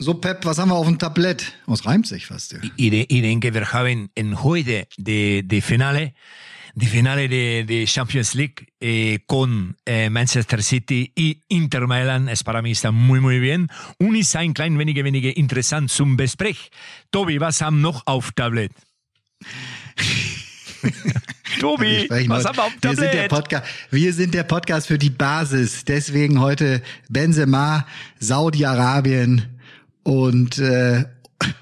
So, Pep, was haben wir auf dem Tablett? Es reimt sich fast. Ja. Ich, ich denke, wir haben en heute die, die Finale, die Finale de, de Champions League eh, con eh, Manchester City y Inter Mailand. Es para mí está muy, muy bien. Und ist ein klein wenige, wenige interessant zum Besprech. Tobi, was haben noch auf Tablet? Tobi, was haben wir auf wir sind, der Tablet? Podcast, wir sind der Podcast für die Basis. Deswegen heute Benzema, Saudi-Arabien und, äh,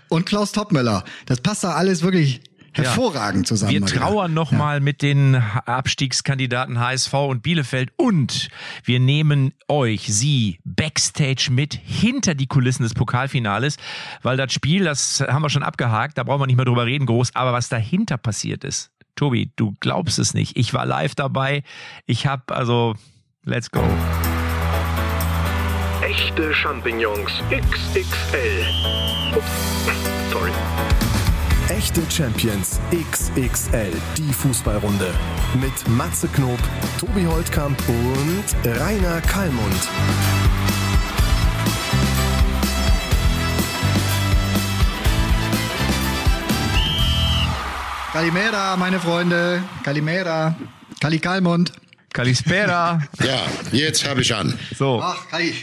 und Klaus Toppmöller. Das passt da alles wirklich hervorragend zusammen. Wir trauern nochmal mit den Abstiegskandidaten HSV und Bielefeld und wir nehmen euch, sie, backstage mit hinter die Kulissen des Pokalfinales, weil das Spiel, das haben wir schon abgehakt, da brauchen wir nicht mehr drüber reden groß, aber was dahinter passiert ist, Tobi, du glaubst es nicht. Ich war live dabei. Ich habe also, let's go. Echte Champignons XXL. Ups, sorry. Echte Champions XXL, die Fußballrunde. Mit Matze Knob, Tobi Holtkamp und Rainer Kallmund. Kalimera, meine Freunde. Kalimera. Kali Kalmund. Kalispera. Ja, jetzt habe ich an. So, Ach, Kali.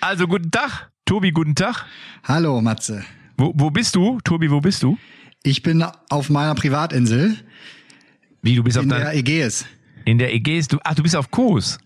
Also guten Tag. Tobi, guten Tag. Hallo, Matze. Wo, wo bist du? Tobi, wo bist du? Ich bin auf meiner Privatinsel Wie, du bist auf in der Ägäis. in der Ägäis, du, ach, du bist auf Kos.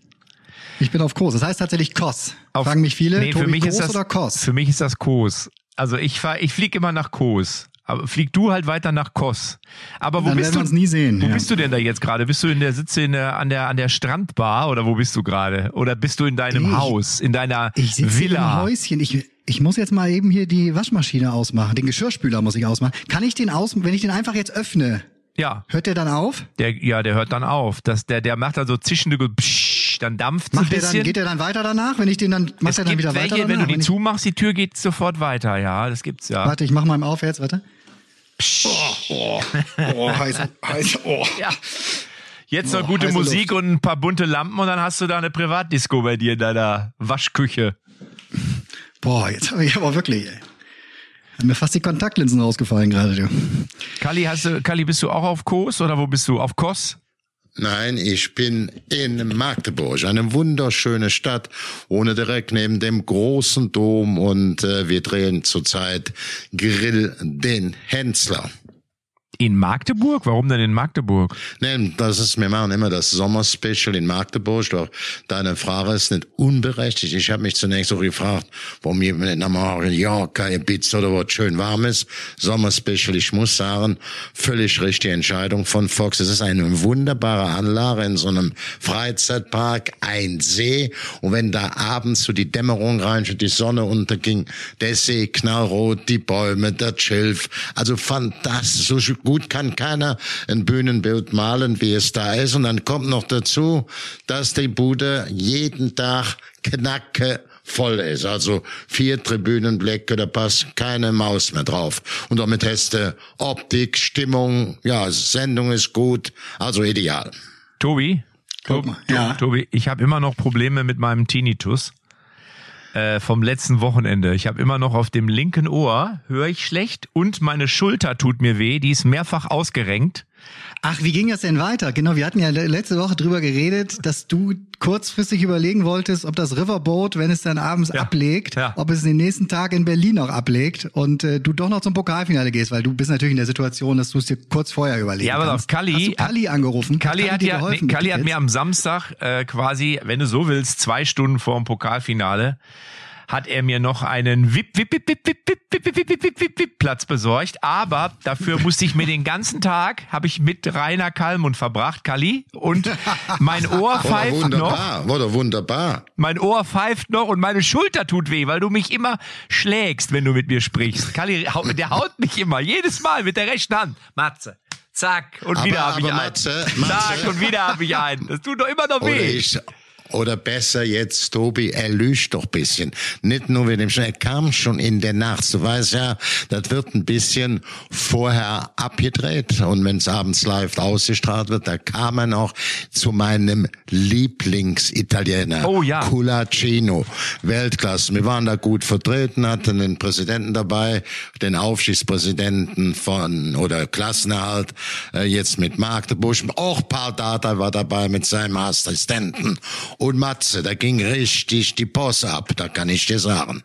Ich bin auf Kos. Das heißt tatsächlich Kos. Auf, Fragen mich viele. Nee, Tobi, für mich Kos ist das, oder Kos? Für mich ist das Kos. Also ich fahr, ich flieg immer nach Kos. Aber flieg du halt weiter nach Kos. Aber wo Dann bist du? nie sehen, Wo ja. bist du denn da jetzt gerade? Bist du in der Sitze in der, an der an der Strandbar oder wo bist du gerade? Oder bist du in deinem ich- Haus, in deiner Ich sitze hier im Villa? Häuschen. Ich, ich muss jetzt mal eben hier die Waschmaschine ausmachen. Den Geschirrspüler muss ich ausmachen. Kann ich den aus, wenn ich den einfach jetzt öffne, Ja, hört der dann auf? der ja, der hört dann auf. Das, der der macht dann so zischende Psch, dann dampft ein Macht der bisschen. dann, geht der dann weiter danach? Wenn ich den dann, macht es er dann gibt wieder welche, weiter wenn danach? du die ich, zumachst, die Tür geht sofort weiter. Ja, das gibt's ja. Warte, ich mach mal auf jetzt, warte. Oh, heiß, heiß, oh. Ja. Jetzt noch Boah, gute Musik und ein paar bunte Lampen und dann hast du da eine Privatdisco bei dir in deiner Waschküche. Boah, jetzt habe ich aber wirklich, ey. Haben mir fast die Kontaktlinsen rausgefallen gerade, du. Kali, hast du, Kali, bist du auch auf Kos oder wo bist du? Auf Kos? Nein, ich bin in Magdeburg, eine wunderschöne Stadt, ohne direkt neben dem großen Dom und äh, wir drehen zurzeit Grill den Hensler. In Magdeburg? Warum denn in Magdeburg? Nein, das ist, wir machen immer das Sommerspecial in Magdeburg, doch deine Frage ist nicht unberechtigt. Ich habe mich zunächst so gefragt, warum jemand nicht nach Mallorca, Ibiza oder was schön warm ist. Sommerspecial, ich muss sagen, völlig richtige Entscheidung von Fox. Es ist eine wunderbare Anlage in so einem Freizeitpark, ein See. Und wenn da abends so die Dämmerung rein und die Sonne unterging, der See knallrot, die Bäume, der Schilf, also fantastisch. So gut kann keiner ein Bühnenbild malen, wie es da ist. Und dann kommt noch dazu, dass die Bude jeden Tag knacke voll ist. Also vier Tribünenblicke, da passt keine Maus mehr drauf. Und damit hast du Optik, Stimmung, ja, Sendung ist gut, also ideal. Tobi? Mal, ja. Tobi, ich habe immer noch Probleme mit meinem Tinnitus äh, vom letzten Wochenende. Ich habe immer noch auf dem linken Ohr, höre ich schlecht und meine Schulter tut mir weh, die ist mehrfach ausgerenkt. Ach, wie ging das denn weiter? Genau, wir hatten ja le- letzte Woche drüber geredet, dass du kurzfristig überlegen wolltest, ob das Riverboat, wenn es dann abends Ja. ablegt, Ja. ob es den nächsten Tag in Berlin noch ablegt und äh, du doch noch zum Pokalfinale gehst, weil du bist natürlich in der Situation, dass du es dir kurz vorher überlegen Ja, aber kannst. doch, Kalli- Hast du Kalli angerufen? Kalli hat, dir ja, geholfen nee, Kalli hat mir am Samstag äh, quasi, wenn du so willst, zwei Stunden vor dem Pokalfinale, hat er mir noch einen Wip, Wip, Wip, Wip, Wip, Wip, Wip, Wip, Wip, Wip, Wip, Wip Platz besorgt. Aber dafür musste ich mir den ganzen Tag, habe ich mit Rainer Kallmund verbracht, Kalli, und mein Ohr pfeift noch. wunderbar, oder wunderbar. Mein Ohr pfeift noch und meine Schulter tut weh, weil du mich immer schlägst, wenn du mit mir sprichst. Kalli, hau- der haut mich immer, jedes Mal mit der rechten Hand. Matze. Zack, und Aber- wieder habe ich einen. Matze, Zack, und wieder habe ich einen. Das tut doch immer noch weh. Oder besser jetzt, Tobi, er lügt doch bisschen. Nicht nur mit dem Schnee, er kam schon in der Nacht. Du weißt ja, das wird ein bisschen vorher abgedreht. Und wenn es abends live ausgestrahlt wird, da kam er noch zu meinem Lieblingsitaliener. Oh ja. Culacino. Weltklasse. Wir waren da gut vertreten, hatten den Präsidenten dabei, den Aufschichtspräsidenten von, oder Klassenerhalt, äh, jetzt mit Magdeburg. Auch Paul Data war dabei mit seinem Assistenten. Und Matze, da ging richtig die Posse ab, da kann ich dir sagen.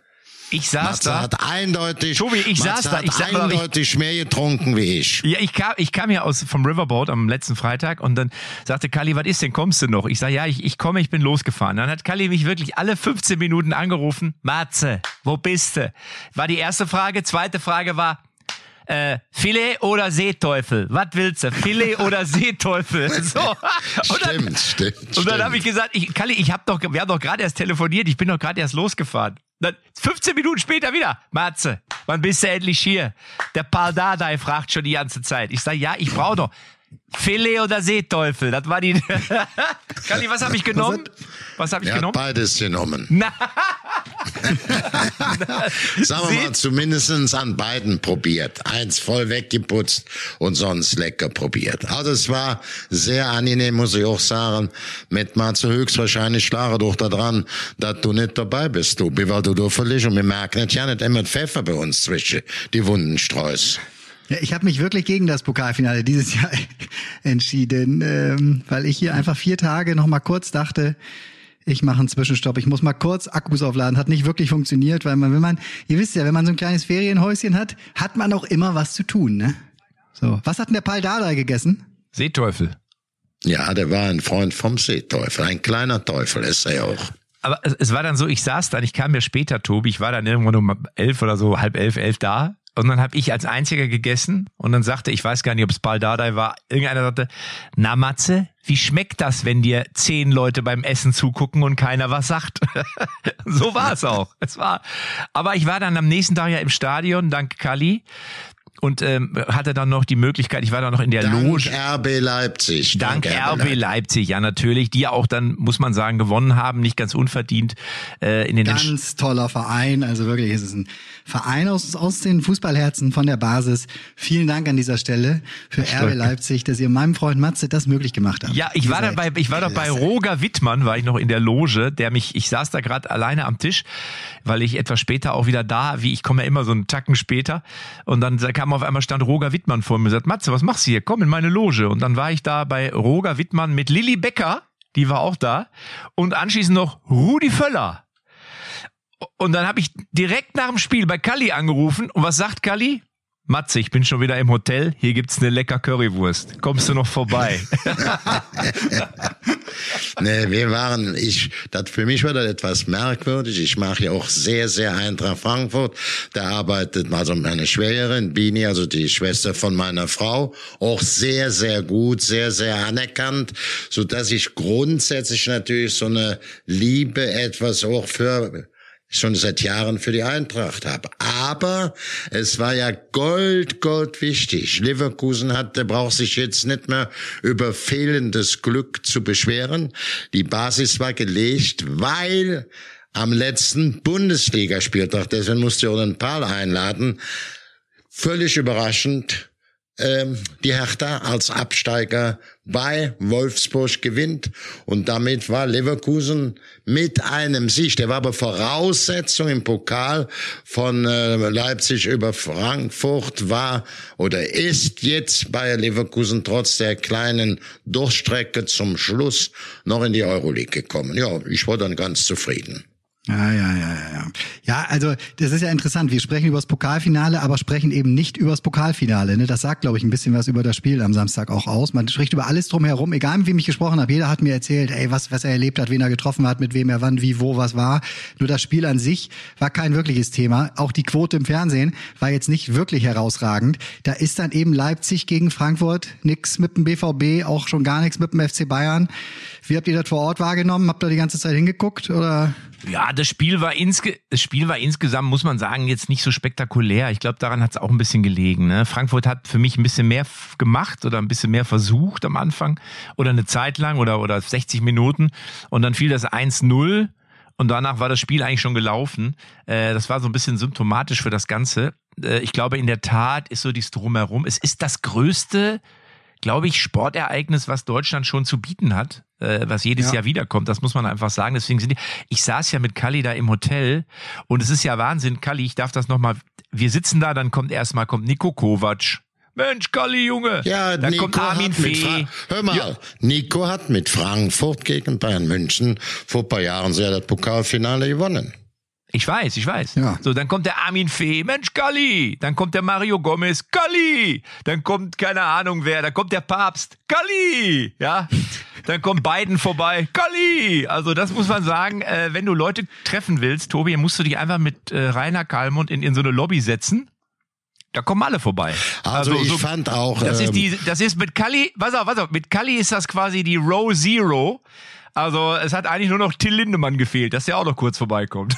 Ich saß Matze da. hat eindeutig, Tobi, ich Matze saß da, hat ich sag mal, ich- eindeutig mehr getrunken wie ich. Ja, ich kam, ich kam ja aus vom Riverboat am letzten Freitag und dann sagte Kali, was ist denn, kommst du noch? Ich sage, ja, ich, ich komme, ich bin losgefahren. Dann hat Kali mich wirklich alle 15 Minuten angerufen. Matze, wo bist du? War die erste Frage. Zweite Frage war, äh, Filet oder Seeteufel? Was willst du? Filet oder Seeteufel? So. Und dann, Stimmt, stimmt, und dann habe ich gesagt, ich, Kalli, ich hab doch, wir haben doch gerade erst telefoniert, ich bin doch gerade erst losgefahren. Dann 15 Minuten später wieder, Matze, wann bist du endlich hier? Der Paul Dardai fragt schon die ganze Zeit. Ich sage, ja, ich brauche doch Filet oder Seeteufel. Das war die. Kalli, was habe ich genommen? Was habe ich Er hat genommen? beides genommen. Na, Sagen wir mal, zumindestens an beiden probiert. Eins voll weggeputzt und sonst lecker probiert. Also es war sehr angenehm, muss ich auch sagen. Mit Matze höchstwahrscheinlich schlage doch daran, dass du nicht dabei bist, du, weil du da verliest. Und wir merken jetzt ja nicht immer Pfeffer bei uns zwischen die Wunden streust. Ja, ich habe mich wirklich gegen das Pokalfinale dieses Jahr entschieden, ähm, weil ich hier einfach vier Tage noch mal kurz dachte, ich mache einen Zwischenstopp. Ich muss mal kurz Akkus aufladen. Hat nicht wirklich funktioniert, weil man, wenn man, ihr wisst ja, wenn man so ein kleines Ferienhäuschen hat, hat man auch immer was zu tun, ne? So, was hat denn der Pal Dardai gegessen? Seeteufel. Ja, der war ein Freund vom Seeteufel. Ein kleiner Teufel ist er auch. Aber es, es war dann so, ich saß dann, ich kam mir später, Tobi, ich war dann irgendwann um elf oder so, halb elf, elf da. Und dann habe ich als Einziger gegessen und dann sagte, ich weiß gar nicht, ob es Baldadei war, irgendeiner sagte, na Matze, wie schmeckt das, wenn dir zehn Leute beim Essen zugucken und keiner was sagt? so war es auch. Es war, aber ich war dann am nächsten Tag ja im Stadion, dank Kali. Und ähm, hatte dann noch die Möglichkeit, ich war dann noch in der Dank Loge. RB Leipzig. Dank RB Leipzig, ja natürlich, die ja auch dann, muss man sagen, gewonnen haben, nicht ganz unverdient äh, in den Ganz toller Verein. Also wirklich, es ist ein Verein aus, aus den Fußballherzen von der Basis. Vielen Dank an dieser Stelle für RB Leipzig, dass ihr meinem Freund Matze das möglich gemacht habt. Ja, ich war seid dabei, ich war doch bei. Roger Wittmann, war ich noch in der Loge, der mich, ich saß da gerade alleine am Tisch, weil ich etwas später auch wieder da, wie ich komme ja immer so einen Tacken später und dann kam auf einmal stand Roger Wittmann vor mir und sagt, Matze, was machst du hier? Komm in meine Loge und dann war ich da bei Roger Wittmann mit Lilly Becker, die war auch da und anschließend noch Rudi Völler. Und dann habe ich direkt nach dem Spiel bei Kalli angerufen und was sagt Kalli? Matze, ich bin schon wieder im Hotel. Hier gibt's eine lecker Currywurst. Kommst du noch vorbei? Nee, wir waren, ich, das, für mich war das etwas merkwürdig. Ich mache ja auch sehr, sehr Eintracht Frankfurt. Da arbeitet also meine Schwägerin, Bini, also die Schwester von meiner Frau, auch sehr, sehr gut, sehr, sehr anerkannt, so dass ich grundsätzlich natürlich so eine Liebe etwas auch für schon seit Jahren für die Eintracht habe. Aber es war ja Gold, Gold wichtig. Leverkusen hat, der braucht sich jetzt nicht mehr über fehlendes Glück zu beschweren. Die Basis war gelegt, weil am letzten Bundesligaspieltag, deswegen musste den Paul einladen, völlig überraschend ähm, die Hertha als Absteiger bei Wolfsburg gewinnt und damit war Leverkusen mit einem Sieg, der war aber Voraussetzung im Pokal von äh, Leipzig über Frankfurt war oder ist jetzt bei Leverkusen trotz der kleinen Durchstrecke zum Schluss noch in die Euroleague gekommen. Ja, ich war dann ganz zufrieden. Ja, ja, ja, ja, ja. Also das ist ja interessant. Wir sprechen über das Pokalfinale, aber sprechen eben nicht über das Pokalfinale. Ne? Das sagt, glaube ich, ein bisschen was über das Spiel am Samstag auch aus. Man spricht über alles drumherum, egal mit wem ich gesprochen habe. Jeder hat mir erzählt, ey, was, was er erlebt hat, wen er getroffen hat, mit wem er wann, wie, wo, was war. Nur das Spiel an sich war kein wirkliches Thema. Auch die Quote im Fernsehen war jetzt nicht wirklich herausragend. Da ist dann eben Leipzig gegen Frankfurt, nix mit dem BVB, auch schon gar nichts mit dem FC Bayern. Wie habt ihr das vor Ort wahrgenommen? Habt ihr die ganze Zeit hingeguckt oder? Ja, das Spiel war insge das Spiel war insgesamt, muss man sagen, jetzt nicht so spektakulär. Ich glaube, daran hat es auch ein bisschen gelegen. Ne? Frankfurt hat für mich ein bisschen mehr gemacht oder ein bisschen mehr versucht am Anfang oder eine Zeit lang oder, oder 60 Minuten und dann fiel das 1-0 und danach war das Spiel eigentlich schon gelaufen. Äh, das war so ein bisschen symptomatisch für das Ganze. Äh, ich glaube, in der Tat ist so dies drumherum. Es ist das größte, glaube ich, Sportereignis, was Deutschland schon zu bieten hat, äh, was jedes Ja. Jahr wiederkommt. Das muss man einfach sagen. Deswegen sind die, ich saß ja mit Kalli da im Hotel und es ist ja Wahnsinn. Kalli, ich darf das nochmal, wir sitzen da, dann kommt erstmal, kommt Nico Kovac. Mensch, Kalli, Junge. Ja, dann Nico kommt Armin hat mit. Fra Hör mal, Nico hat mit Frankfurt gegen Bayern München vor ein paar Jahren sehr das Pokalfinale gewonnen. Ich weiß, ich weiß. Ja. So, dann kommt der Armin Fee, Mensch, Galli. Dann kommt der Mario Gomez, Galli. Dann kommt, keine Ahnung wer, dann kommt der Papst, Galli. Ja. Dann kommt Biden vorbei, Galli. Also, das muss man sagen, äh, wenn du Leute treffen willst, Tobi, musst du dich einfach mit äh, Rainer Kalmund in, in so eine Lobby setzen. Da kommen alle vorbei. Also, ich fand auch, Das ist ähm, die, das ist mit Kalli, pass auf, pass auf, mit Kalli ist das quasi die Row Zero. Also, es hat eigentlich nur noch Till Lindemann gefehlt, dass der auch noch kurz vorbeikommt.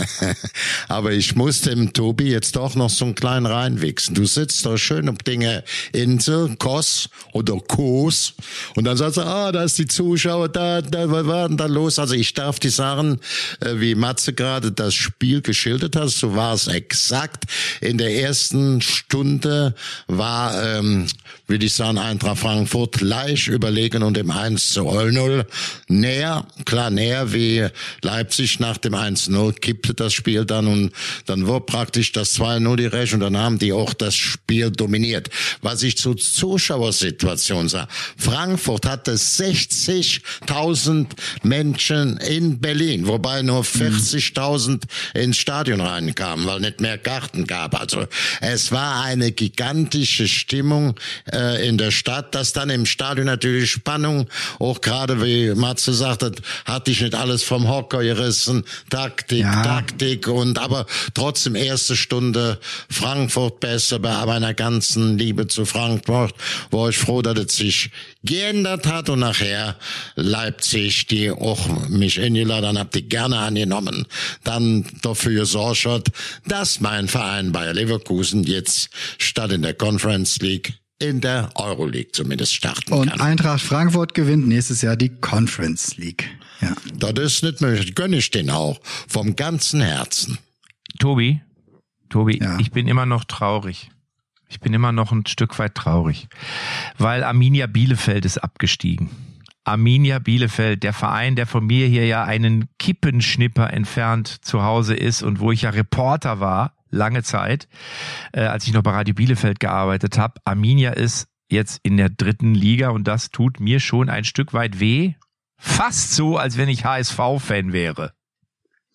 Aber ich muss dem Tobi jetzt doch noch so einen kleinen reinwichsen. Du sitzt da schön auf Dinge Insel, Kos oder Kos und dann sagst du, ah, da ist die Zuschauer, da, da, was war denn da los? Also ich darf die sagen, äh, wie Matze gerade das Spiel geschildert hat, so war es exakt. In der ersten Stunde war, ähm, würde ich sagen, Eintracht Frankfurt leicht überlegen und im 1 zu 0 näher, klar näher wie Leipzig nach dem 1-0 kippte das Spiel dann und dann war praktisch das 2-0 die Recht und dann haben die auch das Spiel dominiert. Was ich zur Zuschauersituation sah, Frankfurt hatte 60.000 Menschen in Berlin, wobei nur 40.000 ins Stadion reinkamen, weil nicht mehr Karten gab. Also es war eine gigantische Stimmung äh, in der Stadt, dass dann im Stadion natürlich Spannung, auch gerade wie Matze sagte, hatte ich nicht alles vom Hocker gerissen, Taktik, Ja. Taktik und aber trotzdem erste Stunde Frankfurt besser bei meiner ganzen Liebe zu Frankfurt. War ich froh, dass es sich geändert hat und nachher Leipzig, die auch mich eingeladen habt, die gerne angenommen, dann dafür gesorgt hat, dass mein Verein Bayer Leverkusen jetzt statt in der Conference League in der Euroleague zumindest starten Und kann. Eintracht Frankfurt gewinnt nächstes Jahr die Conference League. Ja. Das ist nicht möglich. Gönne ich den auch. Vom ganzen Herzen. Tobi, Tobi, Ja. ich bin immer noch traurig. Ich bin immer noch ein Stück weit traurig, weil Arminia Bielefeld ist abgestiegen. Arminia Bielefeld, der Verein, der von mir hier ja einen Kippenschnipper entfernt zu Hause ist und wo ich ja Reporter war, lange Zeit, äh, als ich noch bei Radio Bielefeld gearbeitet habe. Arminia ist jetzt in der dritten Liga und das tut mir schon ein Stück weit weh. Fast so, als wenn ich HSV-Fan wäre.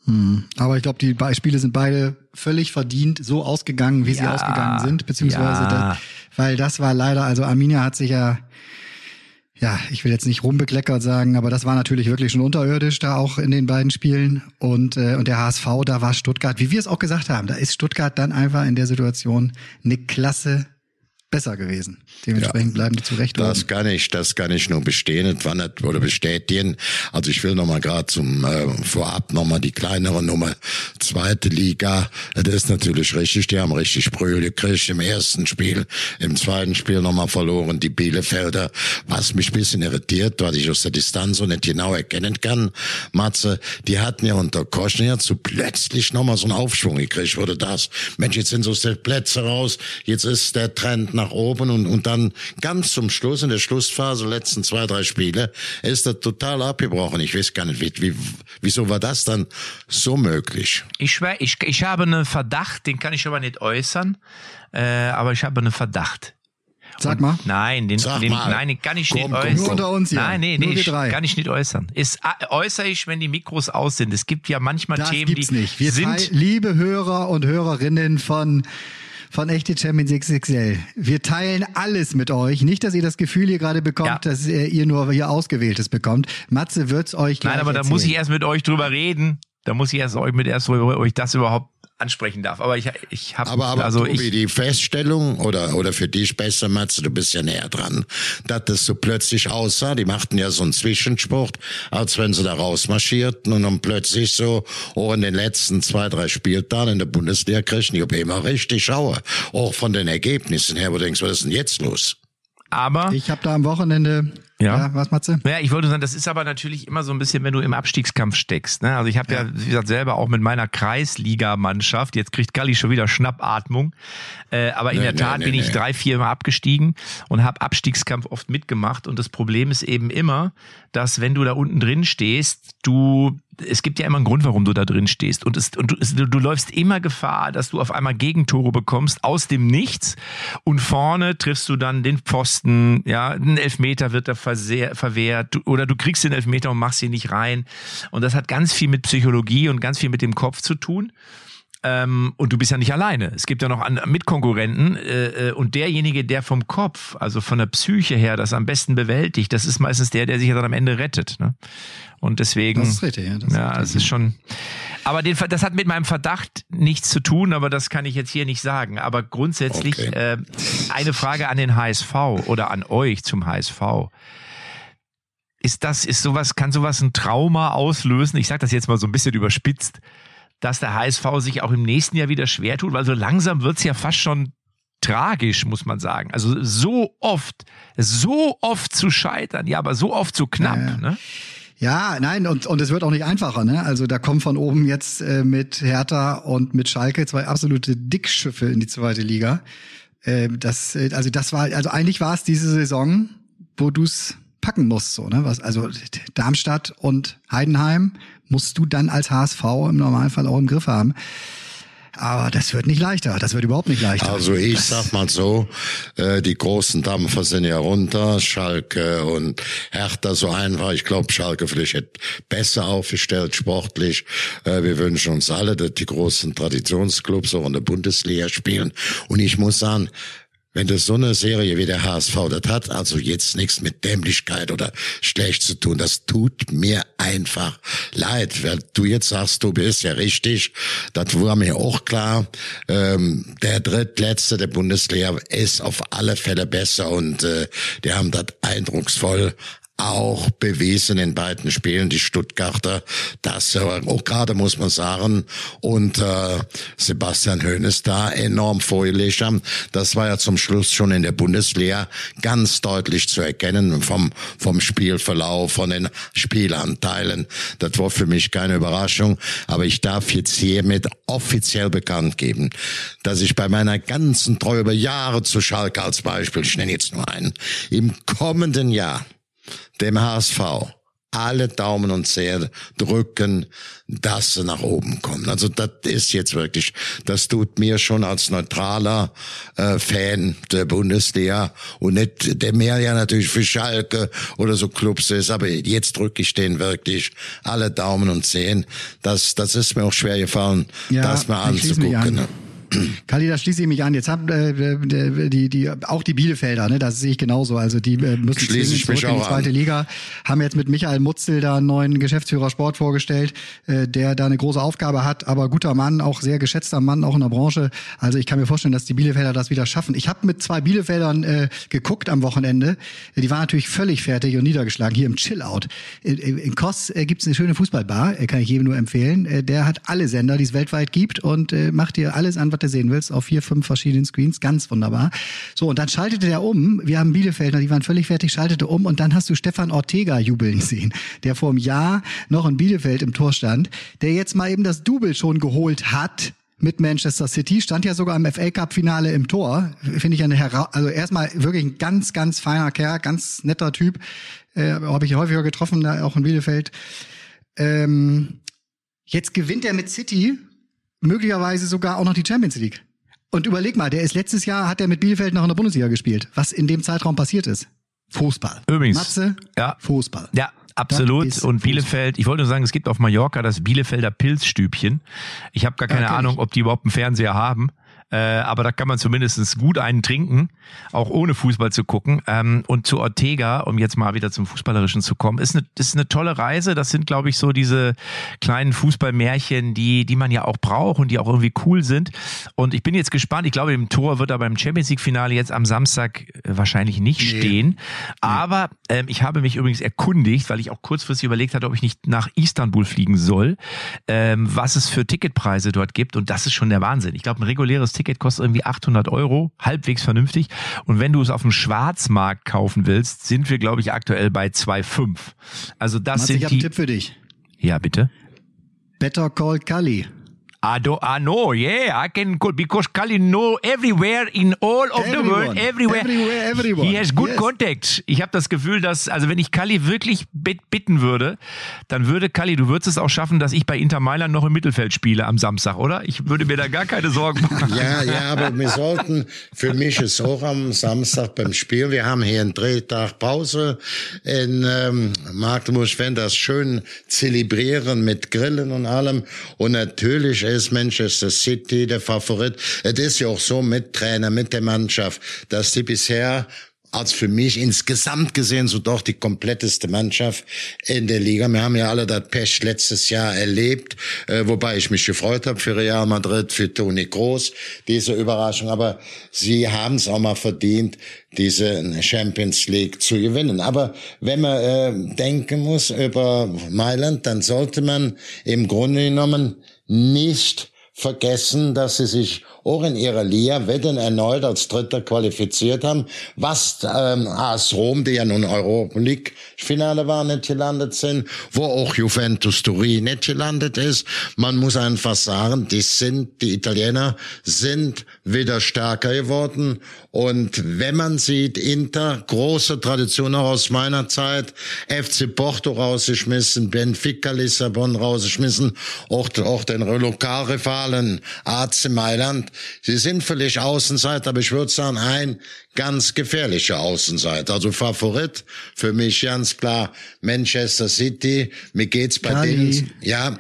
Hm. Aber ich glaube, die Be- Spiele sind beide völlig verdient so ausgegangen, wie sie Ja, ausgegangen sind, beziehungsweise, ja. das, weil das war leider, also Arminia hat sich ja, ja, ich will jetzt nicht rumbekleckert sagen, aber das war natürlich wirklich schon unterirdisch da auch in den beiden Spielen. Und äh, und der HSV, da war Stuttgart, wie wir es auch gesagt haben, da ist Stuttgart dann einfach in der Situation eine Klasse besser gewesen. Dementsprechend bleiben die zurecht oben. Das kann ich, das kann ich nur bestehen oder bestätigen. Also ich will noch mal gerade zum äh, vorab noch mal die kleinere Nummer zweite Liga. Das ist natürlich richtig. Die haben richtig Brühl gekriegt im ersten Spiel, im zweiten Spiel noch mal verloren die Bielefelder. Was mich ein bisschen irritiert, weil ich aus der Distanz so nicht genau erkennen kann, Matze, die hatten ja unter Koschner so plötzlich noch mal so einen Aufschwung gekriegt. Wurde das? Mensch, jetzt sind so Plätze raus. Jetzt ist der Trend nach oben und, und dann ganz zum Schluss, in der Schlussphase, letzten zwei, drei Spiele, ist das total abgebrochen. Ich weiß gar nicht, wie, wie, wieso war das dann so möglich? Ich ich, ich habe einen Verdacht, den kann ich aber nicht äußern, äh, aber ich habe einen Verdacht. Sag mal. Nein, den, Sag den mal. nein, den kann ich Komm, nicht komm, äußern. Nur unter uns hier. Nein, nee, nee, ich, drei. kann ich nicht äußern. Ist, äh, äußere ich, wenn die Mikros aus sind. Es gibt ja manchmal Das Themen, gibt's die nicht. Wir sind. liebe Hörer und Hörerinnen von von echte Champions XXL. Wir teilen alles mit euch. Nicht, dass ihr das Gefühl hier gerade bekommt, Ja. dass äh, ihr nur hier Ausgewähltes bekommt. Matze wird's euch gleich Nein, aber da erzählen. muss ich erst mit euch drüber reden. Da muss ich erst euch mit erst, wo ich das überhaupt ansprechen darf. Aber ich, ich habe aber, aber also Tobi, ich, die Feststellung oder oder für dich besser, Matze, du bist ja näher dran, dass das so plötzlich aussah. Die machten ja so einen Zwischensport, als wenn sie da rausmarschierten und dann plötzlich so auch in den letzten zwei drei Spieltagen in der Bundesliga kriegen die immer richtig Schauer, auch von den Ergebnissen her. Wo du denkst, was ist denn jetzt los? aber Ich habe da am Wochenende. Ja. Ja, was, Matze? Ja, ich wollte sagen, das ist aber natürlich immer so ein bisschen, wenn du im Abstiegskampf steckst. Ne? Also ich habe ja. wie gesagt, selber auch mit meiner Kreisligamannschaft, jetzt kriegt Galli schon wieder Schnappatmung, äh, aber in Nee, der nee, Tat nee, bin ich drei, vier Mal abgestiegen und habe Abstiegskampf oft mitgemacht. Und das Problem ist eben immer, dass wenn du da unten drin stehst, du es gibt ja immer einen Grund, warum du da drin stehst. Und, es, und du, du läufst immer Gefahr, dass du auf einmal Gegentore bekommst aus dem Nichts. Und vorne triffst du dann den Pfosten, ja, ein Elfmeter wird da versehr, verwehrt. Du, oder du kriegst den Elfmeter und machst ihn nicht rein. Und das hat ganz viel mit Psychologie und ganz viel mit dem Kopf zu tun. Ähm, und du bist ja nicht alleine. Es gibt ja noch an, Mitkonkurrenten äh, äh, und derjenige, der vom Kopf, also von der Psyche her, das am besten bewältigt, das ist meistens der, der sich ja dann am Ende rettet. Ne? Und deswegen, Das ist richtig, ja, das ja, es ist schon. Aber den, das hat mit meinem Verdacht nichts zu tun, aber das kann ich jetzt hier nicht sagen. Aber grundsätzlich Okay. äh, eine Frage an den HSV oder an euch zum HSV. Ist das, ist sowas, kann sowas ein Trauma auslösen? Ich sage das jetzt mal so ein bisschen überspitzt, dass der HSV sich auch im nächsten Jahr wieder schwer tut, weil so langsam wird's ja fast schon tragisch, muss man sagen. Also so oft, so oft zu scheitern, ja, aber so oft so knapp. Ja, ja. Ne? Ja, nein, und, und es wird auch nicht einfacher. Ne? Also da kommen von oben jetzt äh, mit Hertha und mit Schalke zwei absolute Dickschiffe in die zweite Liga. Äh, das, äh, also das war, also eigentlich war es diese Saison, wo du's packen musst. So, ne? Was, also Darmstadt und Heidenheim musst du dann als HSV im Normalfall auch im Griff haben. Aber das wird nicht leichter. Das wird überhaupt nicht leichter. Also ich sag mal so, äh, die großen Dampfer sind ja runter, Schalke und Hertha so einfach. Ich glaube, Schalke vielleicht hätte besser aufgestellt sportlich. Äh, wir wünschen uns alle, dass die großen Traditionsclubs auch in der Bundesliga spielen. Und ich muss sagen, wenn das so eine Serie wie der HSV, das hat also jetzt nichts mit Dämlichkeit oder schlecht zu tun. Das tut mir einfach leid. Weil du jetzt sagst, du bist ja richtig. Das war mir auch klar. Ähm, der drittletzte der Bundesliga ist auf alle Fälle besser und äh, die haben das eindrucksvoll auch bewiesen in beiden Spielen, die Stuttgarter, das äh, auch gerade muss man sagen, und äh, Sebastian Hoeneß da enorm vorgelegt haben. Das war ja zum Schluss schon in der Bundesliga ganz deutlich zu erkennen vom, vom Spielverlauf, von den Spielanteilen. Das war für mich keine Überraschung, aber ich darf jetzt hiermit offiziell bekannt geben, dass ich bei meiner ganzen Treue über Jahre zu Schalke als Beispiel, ich nenne jetzt nur einen, im kommenden Jahr dem HSV alle Daumen und Zehen drücken, dass sie nach oben kommen. Also das ist jetzt wirklich, das tut mir schon als neutraler äh, Fan der Bundesliga und nicht, der mehr ja natürlich für Schalke oder so Clubs ist, aber jetzt drücke ich denen wirklich alle Daumen und Zehen. Das, das ist mir auch schwer gefallen, Ja, das mal anzugucken. an. Kali, da schließe ich mich an. Jetzt haben äh, die, die, auch die Bielefelder, ne, das sehe ich genauso. Also die äh, müssen Schließe ich zurück in die zweite an. Liga. Haben jetzt mit Michael Mutzel da einen neuen Geschäftsführer Sport vorgestellt, äh, der da eine große Aufgabe hat, aber guter Mann, auch sehr geschätzter Mann, auch in der Branche. Also ich kann mir vorstellen, dass die Bielefelder das wieder schaffen. Ich habe mit zwei Bielefeldern äh, geguckt am Wochenende. Die waren natürlich völlig fertig und niedergeschlagen hier im Chillout. In, in Kos äh, gibt's eine schöne Fußballbar, äh, kann ich jedem nur empfehlen. Äh, der hat alle Sender, die es weltweit gibt und äh, macht dir alles an, was du sehen willst, auf vier, fünf verschiedenen Screens. Ganz wunderbar. So, und dann schaltete der um. Wir haben Bielefelder, die waren völlig fertig, schaltete um und dann hast du Stefan Ortega jubeln sehen, der vor einem Jahr noch in Bielefeld im Tor stand, der jetzt mal eben das Double schon geholt hat mit Manchester City, stand ja sogar im FA Cup Finale im Tor. Finde ich eine hera also erstmal wirklich ein ganz, ganz feiner Kerl, ganz netter Typ. Äh, Habe ich häufiger getroffen, da auch in Bielefeld. Ähm, jetzt gewinnt er mit City möglicherweise sogar auch noch die Champions League. Und überleg mal, der ist letztes Jahr, hat er mit Bielefeld noch in der Bundesliga gespielt. Was in dem Zeitraum passiert ist. Fußball. Übrigens. Matze, Ja. Fußball. Ja, absolut. Und Bielefeld, ich wollte nur sagen, es gibt auf Mallorca das Bielefelder Pilzstübchen. Ich habe gar keine Ja, Ahnung, ob die überhaupt einen Fernseher haben. Äh, aber da kann man zumindest gut einen trinken, auch ohne Fußball zu gucken. Ähm, und zu Ortega, um jetzt mal wieder zum Fußballerischen zu kommen, ist eine, ist eine tolle Reise. Das sind, glaube ich, so diese kleinen Fußballmärchen, die, die man ja auch braucht und die auch irgendwie cool sind. Und ich bin jetzt gespannt. Ich glaube, im Tor wird er beim Champions League-Finale jetzt am Samstag äh, wahrscheinlich nicht nee. stehen. Aber ähm, ich habe mich übrigens erkundigt, weil ich auch kurzfristig überlegt hatte, ob ich nicht nach Istanbul fliegen soll, ähm, was es für Ticketpreise dort gibt. Und das ist schon der Wahnsinn. Ich glaube, ein reguläres Ticket kostet irgendwie 800 Euro, halbwegs vernünftig. Und wenn du es auf dem Schwarzmarkt kaufen willst, sind wir, glaube ich, aktuell bei 2,5. Also das Mats, sind ich habe einen Tipp für dich. Ja, bitte. Better Call Cully. I do I know, yeah, I can go because Kali know everywhere in all of everyone, the world, everywhere. Everywhere, everyone. He has good yes. contact. Ich habe das Gefühl, dass, also wenn ich Kali wirklich bitten würde, dann würde Kali, du würdest es auch schaffen, dass ich bei Inter Mailand noch im Mittelfeld spiele am Samstag, oder? Ich würde mir da gar keine Sorgen machen. Ja, ja, aber wir sollten, für mich ist auch am Samstag beim Spiel, wir haben hier einen Drehtag Pause in ähm, Magdeburg, werde das schön zelebrieren mit Grillen und allem und natürlich ist Manchester City der Favorit. Es ist ja auch so mit Trainer, mit der Mannschaft, dass die bisher als für mich insgesamt gesehen so doch die kompletteste Mannschaft in der Liga. Wir haben ja alle das Pech letztes Jahr erlebt, äh, wobei ich mich gefreut habe für Real Madrid, für Toni Kroos, diese Überraschung. Aber sie haben es auch mal verdient, diese Champions League zu gewinnen. Aber wenn man äh, denken muss über Mailand, dann sollte man im Grunde genommen nicht vergessen, dass sie sich auch in ihrer Liga Wetten erneut als Dritter qualifiziert haben, was ähm, AS Rom, die ja nun Europa League Finale war, nicht gelandet sind, wo auch Juventus Turin nicht gelandet ist. Man muss einfach sagen, die sind, die Italiener sind wieder stärker geworden. Und wenn man sieht, Inter, große Tradition auch aus meiner Zeit, FC Porto rausgeschmissen, Benfica Lissabon rausgeschmissen, auch, auch den Lokalrivalen AC Mailand, Sie sind völlig Außenseiter, aber ich würde sagen, ein ganz gefährlicher Außenseiter. Also Favorit für mich ganz klar Manchester City. Mir geht's bei Kali. denen, ja.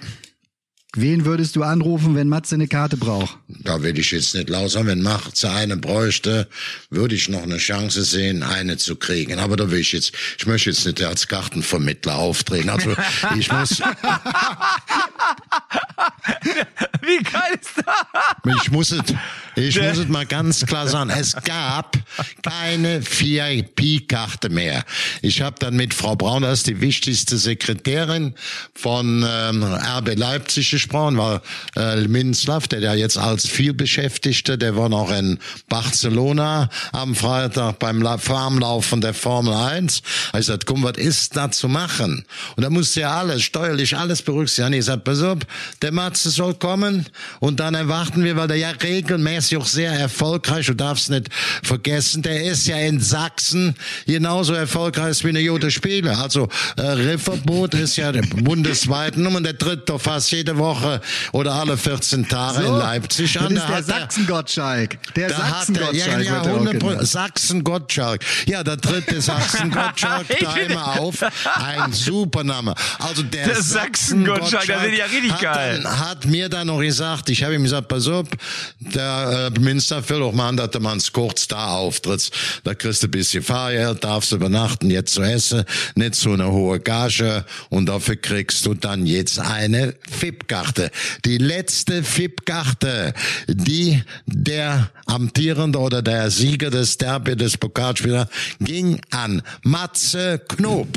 Wen würdest du anrufen, wenn Matze eine Karte braucht? Da will ich jetzt nicht laut. Wenn Matze eine bräuchte, würde ich noch eine Chance sehen, eine zu kriegen. Aber da will ich jetzt, ich möchte jetzt nicht als Kartenvermittler auftreten. Also ich muss, Wie geil ist das? Ich muss es, ich muss es mal ganz klar sagen. Es gab keine VIP-Karte mehr. Ich habe dann mit Frau Braun, das ist die wichtigste Sekretärin von ähm, RB Leipzig gesprochen, war äh, Minslav, der ja jetzt als vielbeschäftigter, der war noch in Barcelona am Freitag beim Farmlauf von der Formel 1. Ich gesagt, komm, was ist da zu machen? Und da musste ja alles, steuerlich alles berücksichtigen. Ich sagte, pass auf, der Matze soll kommen und dann erwarten wir, weil der ja regelmäßig auch sehr erfolgreich, du darfst nicht vergessen, der ist ja in Sachsen genauso erfolgreich wie eine Jute Spieler. Also äh, Rifferboot ist ja der bundesweiten Nummer, der tritt doch fast jede Woche oder alle 14 Tage So, in Leipzig an. Das ist Da der er- Sachsen-Gottschalk. Der er, Sachsen-Gottschalk ja, ja, wird auch 100 genannt. Sachsen-Gottschalk. Ja, da tritt der Sachsen-Gottschalk da immer auf. Ein super Name. Also der, Der Sachsen-Gottschalk, das ist ja richtig hat geil. Dann, hat mir dann noch gesagt, ich habe ihm gesagt, pass auf, der äh, Minister will auch mal, dass du mal kurz da auftrittst. Da kriegst du ein bisschen Fahrgeld, darfst übernachten, jetzt zu essen, nicht so eine hohe Gage und dafür kriegst du dann jetzt eine FIP-Karte. Die letzte FIP-Karte, die der amtierende oder der Sieger des Derby des Pokalspielers ging an Matze Knob.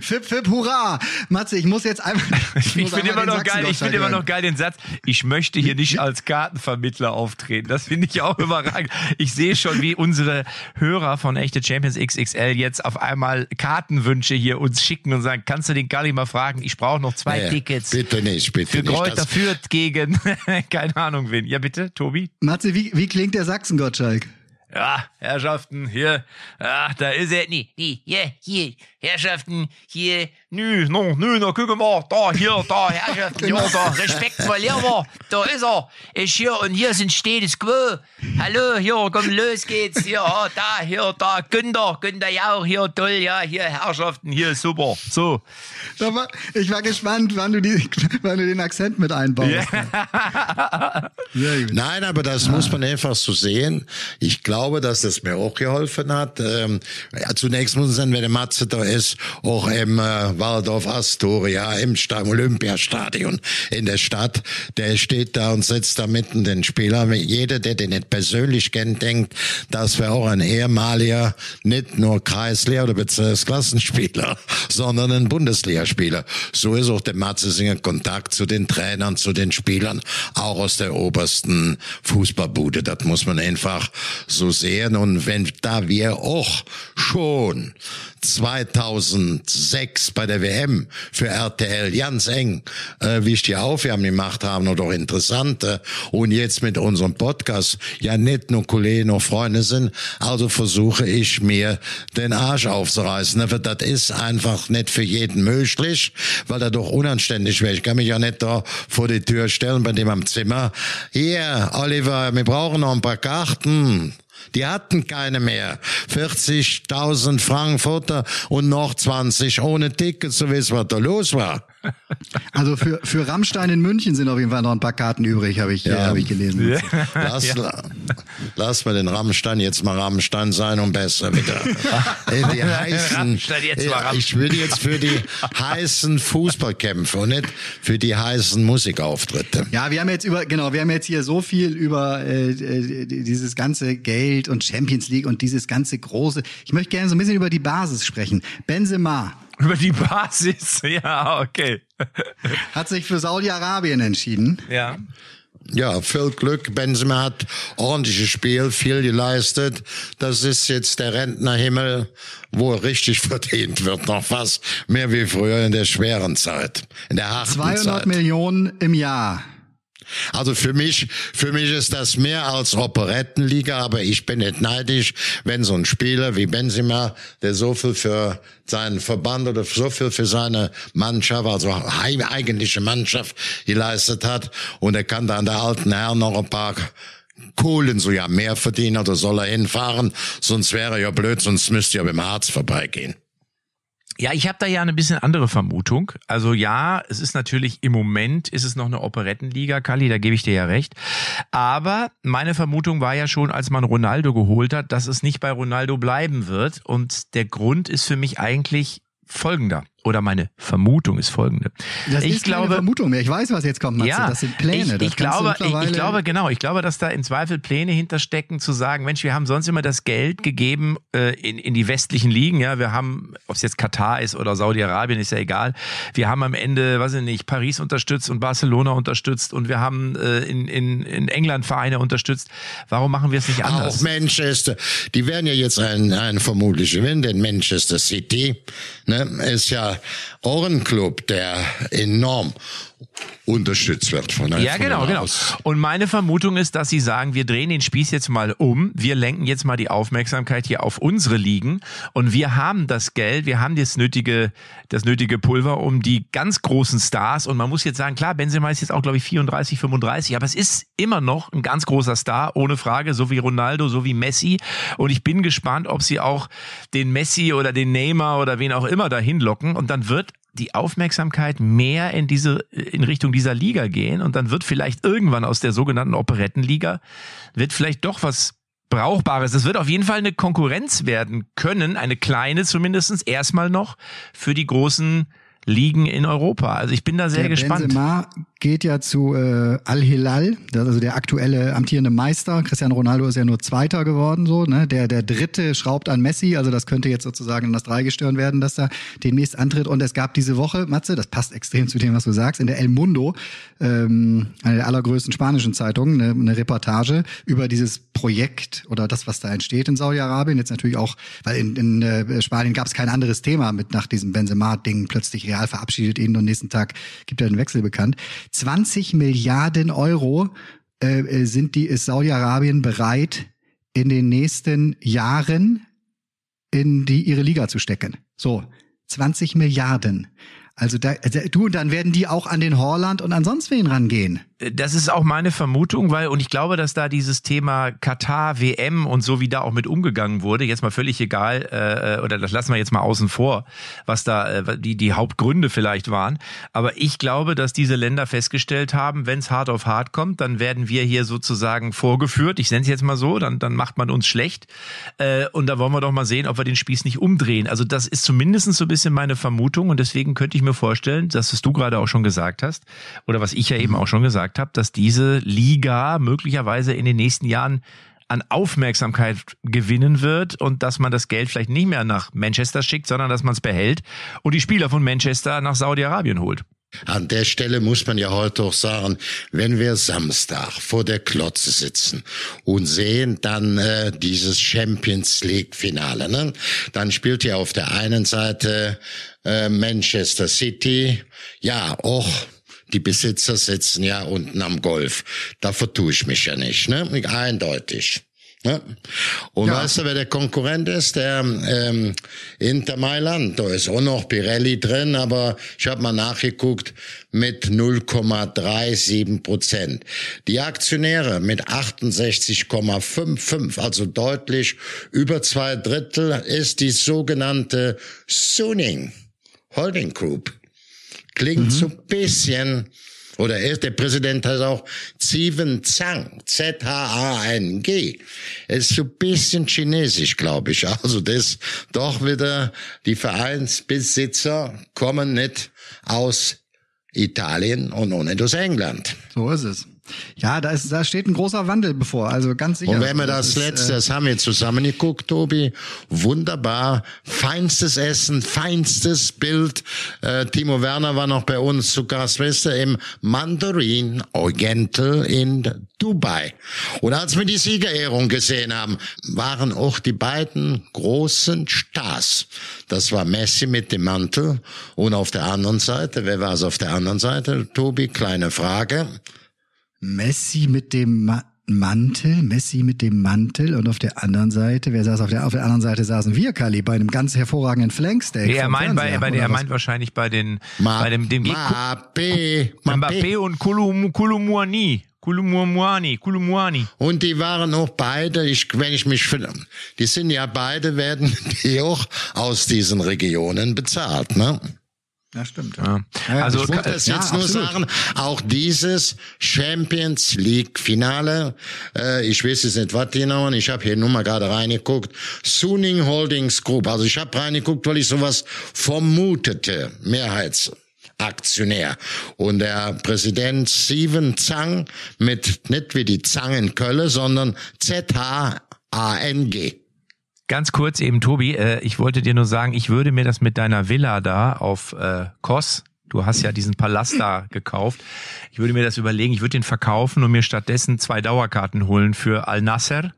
Fip, Fip, hurra! Matze, ich muss jetzt einmal. Ich muss finde immer noch geil, ich finde immer noch geil den Satz, ich möchte hier nicht als Kartenvermittler auftreten. Das finde ich auch überragend. Ich sehe schon, wie unsere Hörer von Echte Champions XXL jetzt auf einmal Kartenwünsche hier uns schicken und sagen, kannst du den Galli mal fragen, ich brauche noch zwei Nee, Tickets. Bitte nicht, bitte Für nicht. Kräuter Das- führt gegen, keine Ahnung wen. Ja bitte, Tobi? Matze, wie, wie klingt der Sachsen-Gottschalk? Ja, Herrschaften, hier, ja, da ist er, nee, nee, hier, hier, Herrschaften, hier, nü, no, nü, na, guck mal, da, hier, da, Herrschaften, ja, da, Respekt verlieren da ist er, ich hier, und hier sind Status Quo, hallo, hier, komm, los geht's, hier, da, hier, da, Günther, Günther Jauch, hier, toll, ja, hier, Herrschaften, hier, super, so. Da war, ich war gespannt, wann du, die, wann du den Akzent mit einbaust. Gut. Nein, aber das muss man einfach so sehen. Ich glaube, dass das mir auch geholfen hat. Ähm, ja, zunächst muss man sagen, wenn der Matze da ist, auch im äh, Waldorf Astoria, im Sta Olympiastadion in der Stadt, der steht da und setzt da mitten den Spieler. Jeder, der den nicht persönlich kennt, denkt, das wäre auch ein ehemaliger, nicht nur Kreislehr- oder Bezirksklassenspieler, sondern ein Bundesligaspieler. So ist auch der Matze Singer Kontakt zu den Trainern, zu den Spielern, auch aus der obersten Fußballbude. Das muss man einfach so sehen. Und wenn da wir auch schon 2006 bei der WM für RTL ganz eng äh, wichtige Aufgaben gemacht haben oder auch interessante und jetzt mit unserem Podcast ja nicht nur Kollegen und Freunde sind, also versuche ich mir den Arsch aufzureißen. Das ist einfach nicht für jeden möglich, weil er doch unanständig wäre. Ich kann mich ja nicht da vor die Tür stellen bei dem am Zimmer. Hier, Oliver, wir brauchen noch ein paar Karten. Die hatten keine mehr. 40.000 Frankfurter und noch 20 ohne Ticket, so wie es was da los war. Also für, für Rammstein in München sind auf jeden Fall noch ein paar Karten übrig, habe ich, ja. hab ich gelesen. Ja. Lass, ja. lass mal den Rammstein jetzt mal Rammstein sein und besser wieder. Die heißen, ich würde jetzt für die heißen Fußballkämpfe und nicht für die heißen Musikauftritte. Ja, wir haben jetzt über, genau, wir haben jetzt hier so viel über äh, äh dieses ganze Geld und Champions League und dieses ganze große. Ich möchte gerne so ein bisschen über die Basis sprechen. Benzema über die Basis, ja, okay. Hat sich für Saudi-Arabien entschieden. Ja. Ja, viel Glück. Benzema hat ordentliches Spiel, viel geleistet. Das ist jetzt der Rentnerhimmel, wo er richtig verdient wird. Noch was mehr wie früher in der schweren Zeit, in der harten 200 Zeit. Millionen im Jahr. Also für mich, für mich ist das mehr als Operettenliga, aber ich bin nicht neidisch, wenn so ein Spieler wie Benzema, der so viel für seinen Verband oder so viel für seine Mannschaft, also eigentliche Mannschaft geleistet hat und er kann da an der alten Herren noch ein paar Kohlen so ja mehr verdienen oder soll er hinfahren, sonst wäre er ja blöd, sonst müsste er beim Arzt vorbeigehen. Ja, ich habe da ja eine bisschen andere Vermutung. Also ja, es ist natürlich im Moment ist es noch eine Operettenliga, Kali, da gebe ich dir ja recht. Aber meine Vermutung war ja schon, als man Ronaldo geholt hat, dass es nicht bei Ronaldo bleiben wird. Und der Grund ist für mich eigentlich folgender oder meine Vermutung ist folgende. Das ich ist glaube, keine Vermutung mehr. Ich weiß, was jetzt kommt, Matze. Ja, das sind Pläne. Ich, ich glaube, ich, ich, glaube, genau. Ich glaube, dass da im Zweifel Pläne hinterstecken, zu sagen, Mensch, wir haben sonst immer das Geld gegeben äh, in, in die westlichen Ligen. Ja, wir haben, ob es jetzt Katar ist oder Saudi-Arabien, ist ja egal. Wir haben am Ende, weiß ich nicht, Paris unterstützt und Barcelona unterstützt und wir haben äh, in, in, in England Vereine unterstützt. Warum machen wir es nicht anders? Auch Manchester. Die werden ja jetzt ein, ein vermutlich gewinnen, denn Manchester City ne, ist ja auch ein Club, der enorm unterstützt wird von Ja, genau, genau. Und meine Vermutung ist, dass sie sagen, wir drehen den Spieß jetzt mal um, wir lenken jetzt mal die Aufmerksamkeit hier auf unsere Ligen und wir haben das Geld, wir haben das nötige, das nötige Pulver, um die ganz großen Stars und man muss jetzt sagen, klar, Benzema ist jetzt auch, glaube ich, 34, 35, aber es ist immer noch ein ganz großer Star, ohne Frage, so wie Ronaldo, so wie Messi und ich bin gespannt, ob sie auch den Messi oder den Neymar oder wen auch immer dahin locken und dann wird die Aufmerksamkeit mehr in diese, in Richtung dieser Liga gehen und dann wird vielleicht irgendwann aus der sogenannten Operettenliga wird vielleicht doch was Brauchbares. Es wird auf jeden Fall eine Konkurrenz werden können, eine kleine zumindestens erstmal noch für die großen Ligen in Europa. Also ich bin da sehr der gespannt. Benzema geht ja zu äh, Al-Hilal, also der aktuelle amtierende Meister. Cristiano Ronaldo ist ja nur Zweiter geworden, so. Ne? Der, der Dritte schraubt an Messi, also das könnte jetzt sozusagen in das Dreigestirn werden, dass er demnächst antritt. Und es gab diese Woche, Matze, das passt extrem zu dem, was du sagst, in der El Mundo, ähm, eine der allergrößten spanischen Zeitungen, eine, eine Reportage über dieses Projekt oder das, was da entsteht in Saudi-Arabien. Jetzt natürlich auch, weil in, in äh, Spanien gab es kein anderes Thema mit nach diesem Benzema-Ding. Plötzlich Real verabschiedet ihn und nächsten Tag gibt er den Wechsel bekannt. 20 Milliarden Euro äh, äh, sind die, ist Saudi-Arabien bereit, in den nächsten Jahren in die ihre Liga zu stecken. So, 20 Milliarden. Also da, du, dann werden die auch an den Horland und an sonst wen rangehen. Das ist auch meine Vermutung, weil, und ich glaube, dass da dieses Thema Katar, WM und so wie da auch mit umgegangen wurde, jetzt mal völlig egal, äh, oder das lassen wir jetzt mal außen vor, was da äh, die, die Hauptgründe vielleicht waren. Aber ich glaube, dass diese Länder festgestellt haben, wenn es hart auf hart kommt, dann werden wir hier sozusagen vorgeführt. Ich nenne es jetzt mal so, dann, dann macht man uns schlecht. Äh, und da wollen wir doch mal sehen, ob wir den Spieß nicht umdrehen. Also das ist zumindest so ein bisschen meine Vermutung und deswegen könnte ich mir vorstellen, dass es du gerade auch schon gesagt hast, oder was ich ja eben auch schon gesagt gesagt habe, dass diese Liga möglicherweise in den nächsten Jahren an Aufmerksamkeit gewinnen wird und dass man das Geld vielleicht nicht mehr nach Manchester schickt, sondern dass man es behält und die Spieler von Manchester nach Saudi-Arabien holt. An der Stelle muss man ja heute auch sagen, wenn wir Samstag vor der Klotze sitzen und sehen dann äh, dieses Champions League Finale, ne? dann spielt ja auf der einen Seite äh, Manchester City, ja auch die Besitzer sitzen ja unten am Golf. Da vertue ich mich ja nicht, ne? Eindeutig. Ne? Und ja. weißt du, wer der Konkurrent ist? Der ähm, Inter Mailand. Da ist auch noch Pirelli drin, aber ich habe mal nachgeguckt mit 0,37 Prozent. Die Aktionäre mit 68,55, also deutlich über zwei Drittel, ist die sogenannte Suning Holding Group. Klingt mhm. so ein bisschen, oder er, der Präsident heißt auch Ziven Zhang, Z-H-A-N-G. Ist so ein bisschen chinesisch, glaube ich. Also das doch wieder, die Vereinsbesitzer kommen nicht aus Italien und auch nicht aus England. So ist es. Ja, da, ist, da steht ein großer Wandel bevor, also ganz sicher. Und wenn wir das, das letzte, äh, das haben wir zusammen geguckt, Tobi, wunderbar, feinstes Essen, feinstes Bild. Äh, Timo Werner war noch bei uns zu Gast, weißt du, im Mandarin Oriental in Dubai. Und als wir die Siegerehrung gesehen haben, waren auch die beiden großen Stars. Das war Messi mit dem Mantel und auf der anderen Seite, wer war es auf der anderen Seite, Tobi? Kleine Frage. Messi mit dem Ma Mantel, Messi mit dem Mantel und auf der anderen Seite, wer saß auf der, auf der anderen Seite saßen wir, Kali, bei einem ganz hervorragenden Flanksteak. er meint, bei, bei, er meint wahrscheinlich bei den, Ma bei dem, dem Mbappé, Mbappé und Kulum, Kulumuani. Kulumuani, Kulumuani. Und die waren auch beide, ich, wenn ich mich, die sind ja beide, werden die auch aus diesen Regionen bezahlt, ne? Ja, stimmt. Ja. Ja. also ich wollte es ja, jetzt nur absolut. sagen, auch dieses Champions League Finale, äh, ich weiß jetzt nicht, was die nennen, ich habe hier nur mal gerade reingeguckt, Suning Holdings Group, also ich habe reingeguckt, weil ich sowas vermutete, Mehrheitsaktionär. Und der Präsident Steven Zhang mit, nicht wie die Zhang in Köln, sondern Z-H-A-N-G. Ganz kurz eben, Tobi, äh, ich wollte dir nur sagen, ich würde mir das mit deiner Villa da auf äh, Kos, du hast ja diesen Palast da gekauft, ich würde mir das überlegen, ich würde den verkaufen und mir stattdessen zwei Dauerkarten holen für Al Nasser,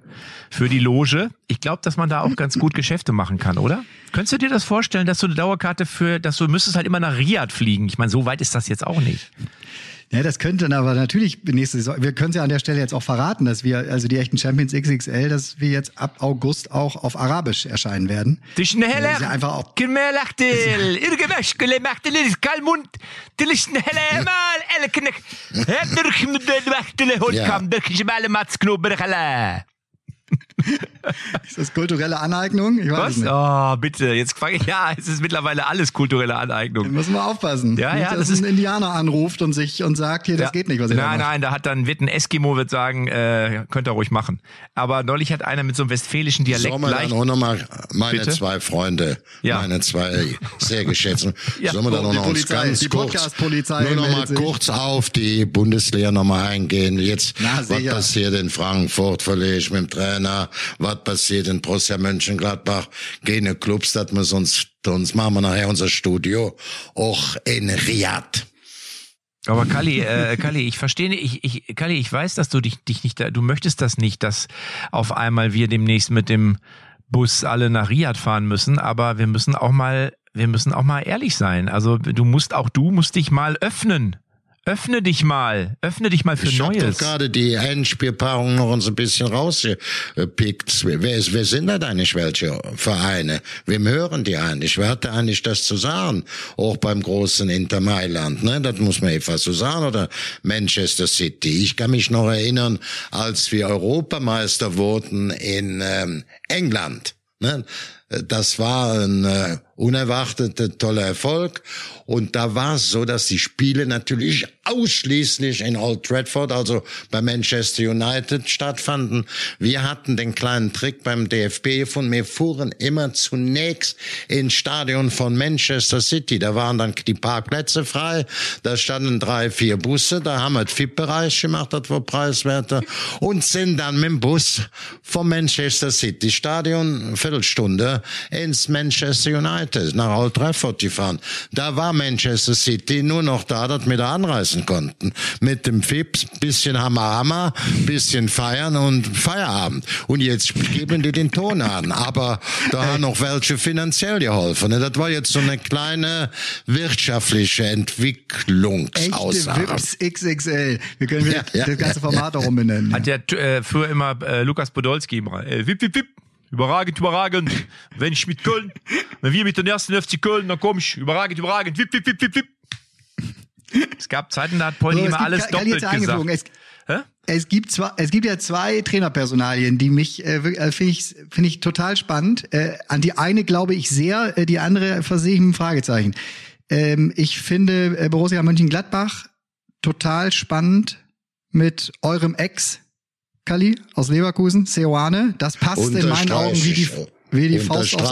für die Loge. Ich glaube, dass man da auch ganz gut Geschäfte machen kann, oder? Könntest du dir das vorstellen, dass du eine Dauerkarte für, dass du müsstest halt immer nach Riyadh fliegen? Ich meine, so weit ist das jetzt auch nicht. Ja, das könnte dann aber natürlich nächste Saison. Wir können es ja an der Stelle jetzt auch verraten, dass wir, also die echten Champions XXL, dass wir jetzt ab August auch auf Arabisch erscheinen werden. Die schneller, ja einfach auch. Kirmelachtel, ist das kulturelle Aneignung? Ich weiß Was? Nicht. Oh, bitte. Jetzt fange ich. Ja, es ist mittlerweile alles kulturelle Aneignung. Da müssen wir aufpassen. Ja, nicht, ja. Dass das ist ein Indianer anruft und sich und sagt, hier, das ja. geht nicht, was ihr Nein, da nein, da hat dann wird ein Eskimo wird sagen, äh, könnt ihr ruhig machen. Aber neulich hat einer mit so einem westfälischen Dialekt Sollen wir dann auch nochmal meine bitte? zwei Freunde, ja. meine zwei sehr geschätzten, ja. sollen wir dann auch noch ganz kurz, nur noch mal kurz auf die Bundeswehr nochmal eingehen. Jetzt, Na, was passiert in Frankfurt, verliere ich mit dem Trainer, was passiert in Borussia Mönchengladbach, gehen Clubs, dass wir sonst, sonst machen wir nachher unser Studio auch in Riyadh. Aber Kali, äh, Kali, ich verstehe ich, ich, Kali, ich weiß, dass du dich, dich nicht, du möchtest das nicht, dass auf einmal wir demnächst mit dem Bus alle nach Riyadh fahren müssen, aber wir müssen auch mal, wir müssen auch mal ehrlich sein. Also du musst auch du musst dich mal öffnen Öffne dich mal. Öffne dich mal für Ich habe Neues. doch gerade die Endspielpaarung noch uns ein bisschen rausgepickt. Wer, wer sind da eigentlich welche Vereine? Wem hören die eigentlich? Wer hat da eigentlich das zu sagen? Auch beim großen Inter Mailand, ne? Das muss man etwas so sagen. Oder Manchester City. Ich kann mich noch erinnern, als wir Europameister wurden in ähm, England. Ne? Das war ein äh, unerwarteter toller Erfolg. Und da war es so, dass die Spiele natürlich ausschließlich in Old Trafford, also bei Manchester United stattfanden. Wir hatten den kleinen Trick beim DFB gefunden. Wir fuhren immer zunächst ins Stadion von Manchester City. Da waren dann die Parkplätze frei. Da standen drei, vier Busse. Da haben wir den VIP-Bereich gemacht, das war preiswerter. Und sind dann mit dem Bus vom Manchester City Stadion, eine Viertelstunde, ins Manchester United, nach Old Trafford gefahren. Da war Manchester City nur noch da, dass wir da anreisen konnten. Mit dem Fips, bisschen Hammer Hammer, bisschen feiern und Feierabend. Und jetzt geben die den Ton an. Aber da haben noch welche finanziell geholfen. Das war jetzt so eine kleine wirtschaftliche Echte Entwicklungsaussage. Vips XXL. Wir können wieder Ja, ja, das ganze ja, Format auch umbenennen. Hat ja äh, früher immer äh, Lukas Podolski immer. Äh, wip, wip, wip. Überragend, überragend. Wenn ich mit Köln, wenn wir mit den ersten FC Köln, dann komm ich. Überragend, überragend. Wip, wip, wip, wip, wip. Es gab Zeiten, da hat Polly So, immer alles doppelt gesagt. Es, es gibt zwei, es gibt ja zwei Trainerpersonalien, die mich äh, äh, finde ich finde ich total spannend. Äh, an die eine glaube ich sehr, äh, die andere versehe ich mit einem Fragezeichen. Ähm, ich finde äh, Borussia Mönchengladbach total spannend mit eurem Ex Kali aus Leverkusen, Seoane. Das passt in meinen Augen wie die wie die Faust aufs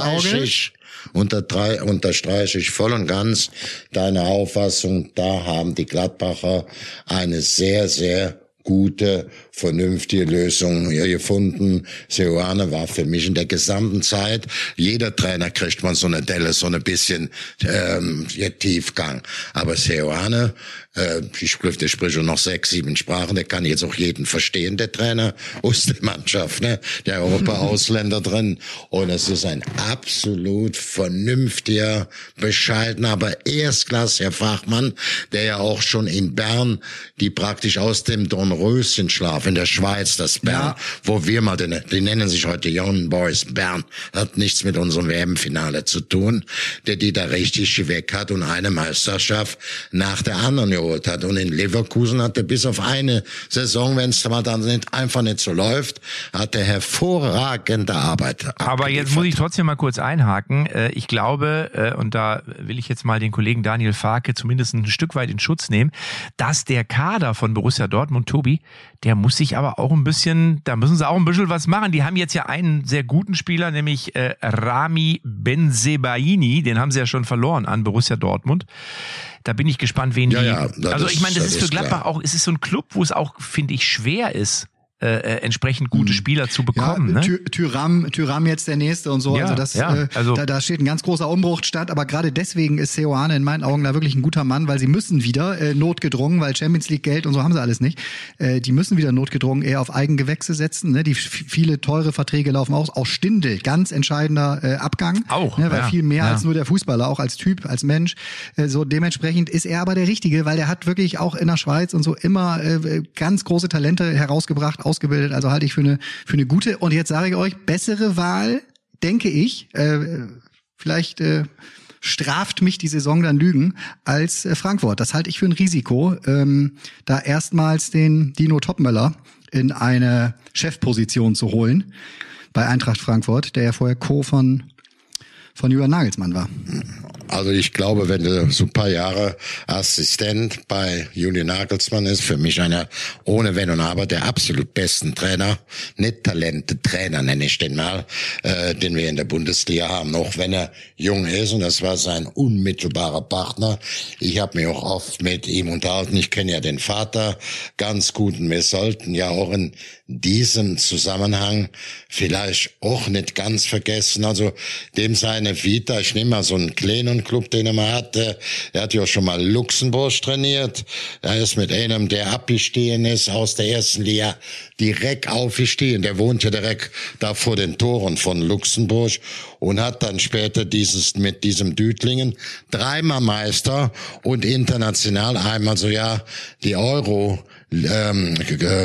Unterstreiche Auge. ich, unterstreiche ich voll und ganz deine Auffassung. Da haben die Gladbacher eine sehr, sehr gute, vernünftige Lösung hier gefunden. Seoane war für mich in der gesamten Zeit, jeder Trainer kriegt man so eine Delle, so ein bisschen ähm, Tiefgang. Aber Seoane, äh, ich spricht, der spricht schon noch sechs, sieben Sprachen, der kann jetzt auch jeden verstehen, der Trainer aus der Mannschaft, ne? Der Europa-Ausländer drin. Und es ist ein absolut vernünftiger, bescheidener, aber erstklassiger Fachmann, der ja auch schon in Bern, die praktisch aus dem Dornröschenschlaf in der Schweiz, das Bern, Ja. wo wir mal, den, die nennen sich heute Young Boys Bern, hat nichts mit unserem WM-Finale zu tun, der die da richtig weg hat und eine Meisterschaft nach der anderen geholt hat. Und in Leverkusen hat er bis auf eine Saison, wenn es mal dann nicht, einfach nicht so läuft, hat er hervorragende Arbeit. Aber jetzt muss ich trotzdem mal kurz einhaken. Äh, Ich glaube, äh, und da will ich jetzt mal den Kollegen Daniel Farke zumindest ein Stück weit in Schutz nehmen, dass der Kader von Borussia Dortmund, Tobi, der muss sich aber auch ein bisschen, da müssen sie auch ein bisschen was machen. Die haben jetzt ja einen sehr guten Spieler, nämlich äh, Rami Benzebaini, den haben sie ja schon verloren an Borussia Dortmund. Da bin ich gespannt, wen Ja, die. ja, also ich meine, das, das ist für Gladbach klar. auch, es ist so ein Club, wo es auch, finde ich, schwer ist, äh, äh, entsprechend gute Spieler zu bekommen. Ja, ne? Ty Tyram, Tyram jetzt der nächste und so. Ja, also das, ja, äh, also- da, da steht ein ganz großer Umbruch statt. Aber gerade deswegen ist Seoane in meinen Augen da wirklich ein guter Mann, weil sie müssen wieder äh, notgedrungen, weil Champions League Geld und so haben sie alles nicht. Äh, die müssen wieder notgedrungen eher auf Eigengewächse setzen. Ne? Die viele teure Verträge laufen aus. Auch Stindel, ganz entscheidender äh, Abgang. Auch, ne? Weil ja, viel mehr als nur der Fußballer, auch als Typ, als Mensch. Äh, so dementsprechend ist er aber der Richtige, weil der hat wirklich auch in der Schweiz und so immer äh, ganz große Talente herausgebracht, ausgebildet. Also halte ich für eine für eine gute. Und jetzt sage ich euch, bessere Wahl, denke ich. Äh, vielleicht äh, straft mich die Saison dann Lügen als äh, Frankfurt. Das halte ich für ein Risiko, ähm, da erstmals den Dino Topmöller in eine Chefposition zu holen bei Eintracht Frankfurt, der ja vorher Co. von von Jürgen Nagelsmann war. Also ich glaube, wenn du so ein paar Jahre Assistent bei Julian Nagelsmann ist, für mich einer ohne Wenn und Aber der absolut besten Trainer, nicht Talente Trainer nenne ich den mal, äh, den wir in der Bundesliga haben, auch wenn er jung ist und das war sein unmittelbarer Partner. Ich habe mich auch oft mit ihm unterhalten. Ich kenne ja den Vater ganz gut und wir sollten ja auch in diesem Zusammenhang vielleicht auch nicht ganz vergessen, also dem seine Vita, ich nehme mal so einen kleinen Club, den er mal hatte. Er hat ja schon mal Luxemburg trainiert. Er ist mit einem, der abgestiegen ist aus der ersten Liga, direkt aufgestiegen. Der wohnt ja direkt da vor den Toren von Luxemburg und hat dann später dieses mit diesem Dütlingen dreimal Meister und international einmal so ja die Euro ähm,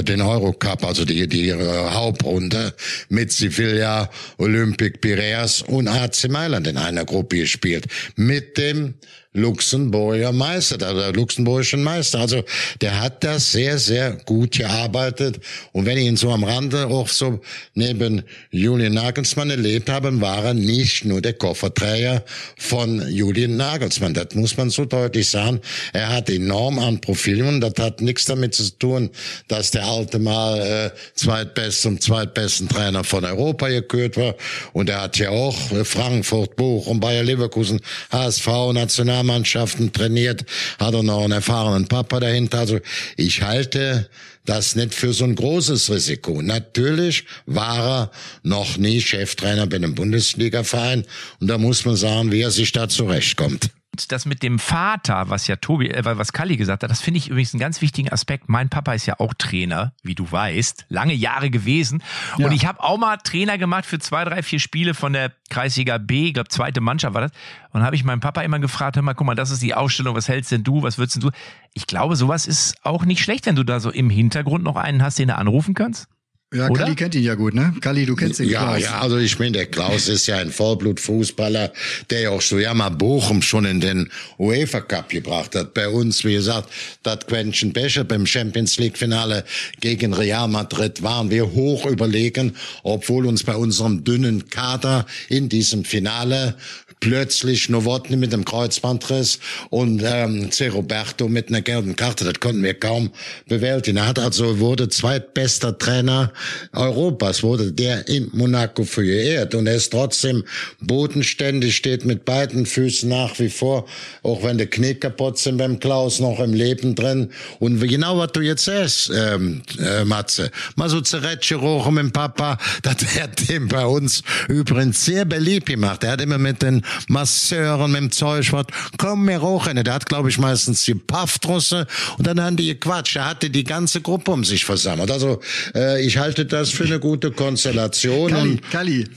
den Eurocup, also die, die äh, Hauptrunde mit Sevilla, Olympic Piraeus und AC Mailand in einer Gruppe gespielt. Mit dem Luxemburger Meister, der luxemburgischen Meister. Also der hat das sehr, sehr gut gearbeitet. Und wenn ich ihn so am Rande auch so neben Julian Nagelsmann erlebt habe, war er nicht nur der Kofferträger von Julian Nagelsmann. Das muss man so deutlich sagen. Er hat enorm an Profilen das hat nichts damit zu tun, dass der alte mal äh, zweitbest zum zweitbesten Trainer von Europa gekürt war. Und er hat ja auch äh, Frankfurt, Bochum, Bayer Leverkusen, HSV, National Nationalmannschaften trainiert, hat er noch einen erfahrenen Papa dahinter. Also ich halte das nicht für so ein großes Risiko. Natürlich war er noch nie Cheftrainer bei einem Bundesligaverein und da muss man sagen, wie er sich da zurechtkommt das mit dem Vater, was ja Tobi, äh, was Kalli gesagt hat, das finde ich übrigens einen ganz wichtigen Aspekt. Mein Papa ist ja auch Trainer, wie du weißt, lange Jahre gewesen. Ja. Und ich habe auch mal Trainer gemacht für zwei, drei, vier Spiele von der Kreisliga B, ich glaube zweite Mannschaft war das. Und habe ich meinen Papa immer gefragt, hör mal, guck mal, das ist die Ausstellung, was hältst denn du, was würdest denn du? Ich glaube, sowas ist auch nicht schlecht, wenn du da so im Hintergrund noch einen hast, den du anrufen kannst. Ja, Oder? Kalli kennt ihn ja gut, ne? Kalli, du kennst ihn ja, Klaus. Ja, also ich meine, der Klaus ist ja ein Vollblutfußballer, der ja auch so ja mal Bochum schon in den UEFA Cup gebracht hat. Bei uns, wie gesagt, das Quentin Becher beim Champions League Finale gegen Real Madrid waren wir hoch überlegen, obwohl uns bei unserem dünnen Kader in diesem Finale plötzlich Novotny mit dem Kreuzbandriss und ähm, C. Roberto mit einer gelben Karte. Das konnten wir kaum bewältigen. Er hat also wurde zweitbester Trainer Europas, wurde der in Monaco für geehrt und er ist trotzdem bodenständig, steht mit beiden Füßen nach wie vor, auch wenn die Knie kaputt sind beim Klaus noch im Leben drin. Und genau was du jetzt sagst, ähm, äh, Matze, mal so Zeretsche rochen mit dem Papa, das hat dem bei uns übrigens sehr beliebt gemacht. Er hat immer mit den Masseuren mit dem Zeug, was, komm mir hoch. Der hat, glaube ich, meistens die Paffdrusse und dann haben die gequatscht. Er hatte die ganze Gruppe um sich versammelt. Also äh, ich halte das für eine gute Konstellation. Kalli, Kalli.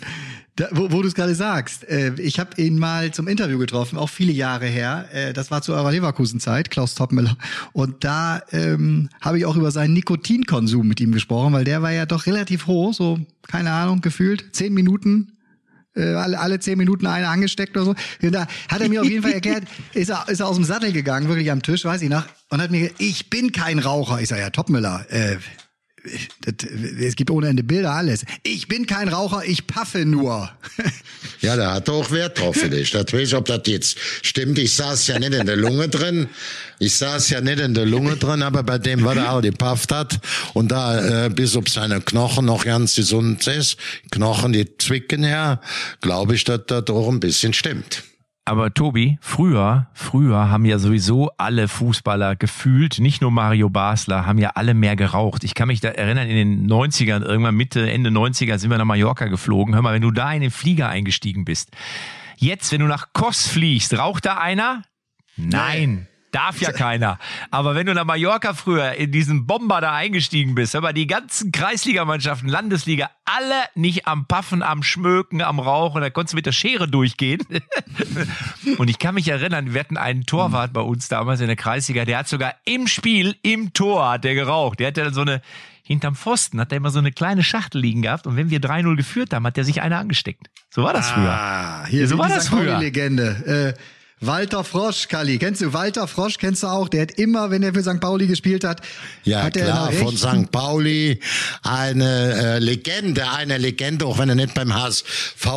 Da, wo, wo du es gerade sagst, äh, ich habe ihn mal zum Interview getroffen, auch viele Jahre her. Äh, das war zu eurer Leverkusen-Zeit, Klaus Toppmüller. Und da ähm, habe ich auch über seinen Nikotinkonsum mit ihm gesprochen, weil der war ja doch relativ hoch, so keine Ahnung, gefühlt zehn Minuten äh, alle, alle zehn Minuten eine angesteckt oder so. Da hat er mir auf jeden Fall erklärt, ist er, ist er aus dem Sattel gegangen, wirklich am Tisch, weiß ich noch, und hat mir gesagt, ich bin kein Raucher. Ich sage, ja, Topmüller, äh, es gibt ohne Ende Bilder, alles. Ich bin kein Raucher, ich paffe nur. ja, da hat er auch Wert drauf für dich. Das weiß ich, ob das jetzt stimmt. Ich saß ja nicht in der Lunge drin. Ich saß ja nicht in der Lunge drin, aber bei dem, was er auch gepafft hat und da äh, bis ob seine Knochen noch ganz gesund ist, Knochen, die zwicken ja, glaube ich, dass das auch ein bisschen stimmt. Aber Tobi, früher, früher haben ja sowieso alle Fußballer gefühlt, nicht nur Mario Basler, haben ja alle mehr geraucht. Ich kann mich da erinnern, in den 90ern, irgendwann Mitte, Ende 90er sind wir nach Mallorca geflogen. Hör mal, wenn du da in den Flieger eingestiegen bist. Jetzt, wenn du nach Kos fliegst, raucht da einer? Nein. Darf ja keiner. Aber wenn du nach Mallorca früher in diesen Bomber da eingestiegen bist, aber die ganzen Kreisligamannschaften, Landesliga, alle nicht am Paffen, am Schmöken, am Rauchen, da konntest du mit der Schere durchgehen. und ich kann mich erinnern, wir hatten einen Torwart bei uns damals in der Kreisliga, der hat sogar im Spiel, im Tor hat der geraucht. Der hatte dann so eine, hinterm Pfosten hat er immer so eine kleine Schachtel liegen gehabt und wenn wir 3-0 geführt haben, hat er sich eine angesteckt. So war das früher. Ah, hier so war das früher. Legende. Äh, Walter Frosch, Kali, kennst du Walter Frosch? Kennst du auch? Der hat immer, wenn er für St. Pauli gespielt hat, ja hat klar, von St. Pauli eine äh, Legende, eine Legende, auch wenn er nicht beim HSV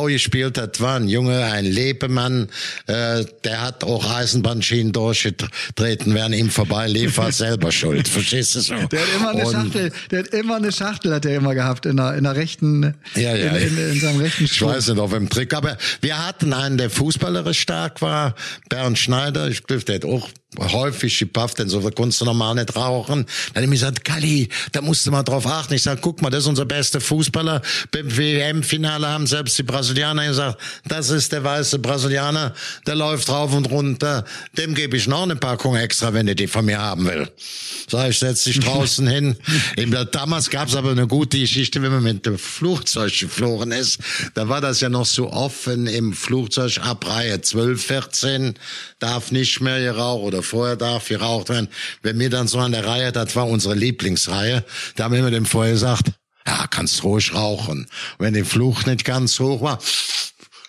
gespielt hat, war ein Junge, ein Lebemann, äh, der hat auch Eisenbahnschienen durchgetreten, während ihm vorbei lief, war selber schuld. Verstehst du so? Der hat immer eine Und, Schachtel, der hat immer eine Schachtel, hat er immer gehabt in der, in der rechten, ja, ja, in, in, in seinem rechten Stuhl. Ich weiß nicht, auf dem Trick, aber wir hatten einen, der fußballerisch stark war, Bernd Schneider, ich glaube, der hat auch häufig gepafft, denn so konntest du normal nicht rauchen. Dann er mir gesagt, Kalli, da musst du mal drauf achten. Ich sag, guck mal, das ist unser bester Fußballer. Beim WM-Finale haben selbst die Brasilianer gesagt, das ist der weiße Brasilianer, der läuft rauf und runter. Dem gebe ich noch eine Packung extra, wenn er die von mir haben will. Sag ich, setz dich draußen hin. Damals gab's aber eine gute Geschichte, wenn man mit dem Flugzeug geflogen ist. Da war das ja noch so offen im Flugzeug ab Reihe 12, 14 darf nicht mehr geraucht oder vorher darf geraucht werden. Wenn mir dann so an der Reihe, das war unsere Lieblingsreihe, da haben wir dem vorher gesagt, ja, kannst ruhig rauchen. Und wenn der Fluch nicht ganz hoch war,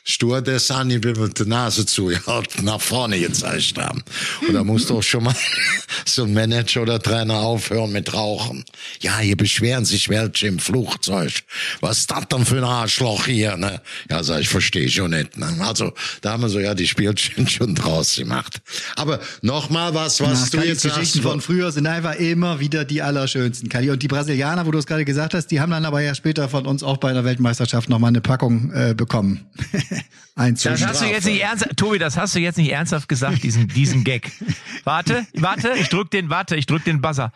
stur der Sani mit der Nase zu, ja, nach vorne gezeigt haben. Und da muss doch schon mal so ein Manager oder Trainer aufhören mit Rauchen. Ja, hier beschweren sich welche im Flugzeug. Was ist das denn für ein Arschloch hier, ne? Ja, sag ich, verstehe schon nicht. Ne? Also, da haben wir so ja die Spielchen schon draus gemacht. Aber nochmal was, was Na, du jetzt Geschichten sagst. von früher sind einfach immer wieder die allerschönsten, Kali. Und die Brasilianer, wo du es gerade gesagt hast, die haben dann aber ja später von uns auch bei der Weltmeisterschaft nochmal eine Packung äh, bekommen. Eins Das hast du jetzt nicht ernsthaft, Tobi, das hast du jetzt nicht ernsthaft gesagt, diesen, diesen Gag. Warte, warte, ich drück den, warte, ich drück den Buzzer.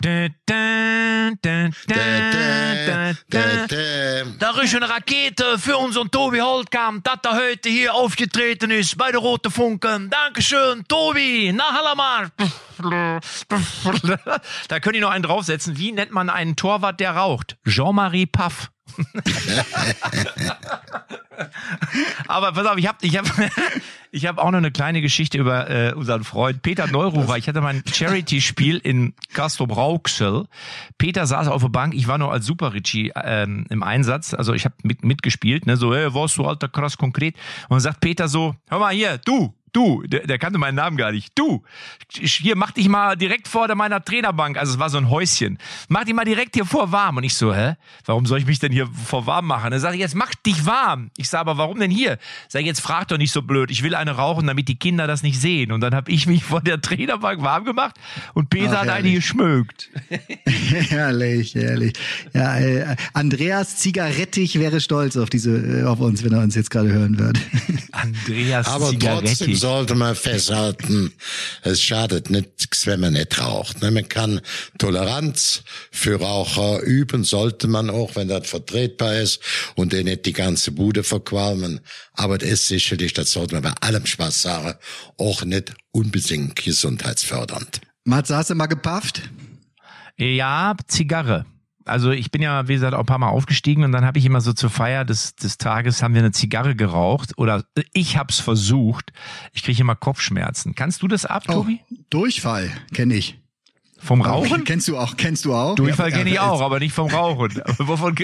Da, da, ist eine Rakete für unseren Tobi Holtkamp, dass er heute hier aufgetreten ist bei der Rote Funken. Dankeschön, Tobi. Na, Hallamar. Da könnt ihr noch einen draufsetzen. Wie nennt man einen Torwart, der raucht? Jean-Marie Paff. Aber pass auf, ich habe ich hab, ich hab auch noch eine kleine Geschichte über äh, unseren Freund Peter Neururer. Ich hatte mein Charity-Spiel in Castrop Rauxel. Peter saß auf der Bank, ich war noch als Super Richie ähm, im Einsatz, also ich habe mit, mitgespielt, ne, so, hey, warst du alter krass konkret. Und dann sagt Peter so, hör mal hier, du, Du, der, der kannte meinen Namen gar nicht. Du, hier mach dich mal direkt vor meiner Trainerbank. Also es war so ein Häuschen. Mach dich mal direkt hier vor warm. Und ich so, hä? Warum soll ich mich denn hier vor warm machen? Dann sage ich, jetzt mach dich warm. Ich sage, aber warum denn hier? Sag ich, jetzt frag doch nicht so blöd. Ich will eine rauchen, damit die Kinder das nicht sehen. Und dann habe ich mich vor der Trainerbank warm gemacht und Peter Ach, hat eine geschmückt. herrlich, herrlich. Ja, äh, Andreas Zigarettig wäre stolz auf diese, äh, auf uns, wenn er uns jetzt gerade hören wird. Andreas Aber trotzdem Zigaretti. Sollte man festhalten, es schadet nichts, wenn man nicht raucht. ne? Man kann Toleranz für Raucher üben, sollte man auch, wenn das vertretbar ist und den nicht die ganze Bude verqualmen. Aber das ist sicherlich, das sollte man bei allem Spaß sagen, auch nicht unbedingt gesundheitsfördernd. Mats, hast du mal gepafft? Ja, Zigarre. Also ich bin ja, wie gesagt, auch ein paar Mal aufgestiegen und dann habe ich immer so zur Feier des, des Tages haben wir eine Zigarre geraucht oder ich hab's versucht. Ich kriege immer Kopfschmerzen. Kannst du das ab, Tobi? Durchfall, kenne ich. Vom Rauchen? Kennst du auch, kennst du auch? Durchfall Ja, kenne ich auch, aber nicht vom Rauchen. Wovon?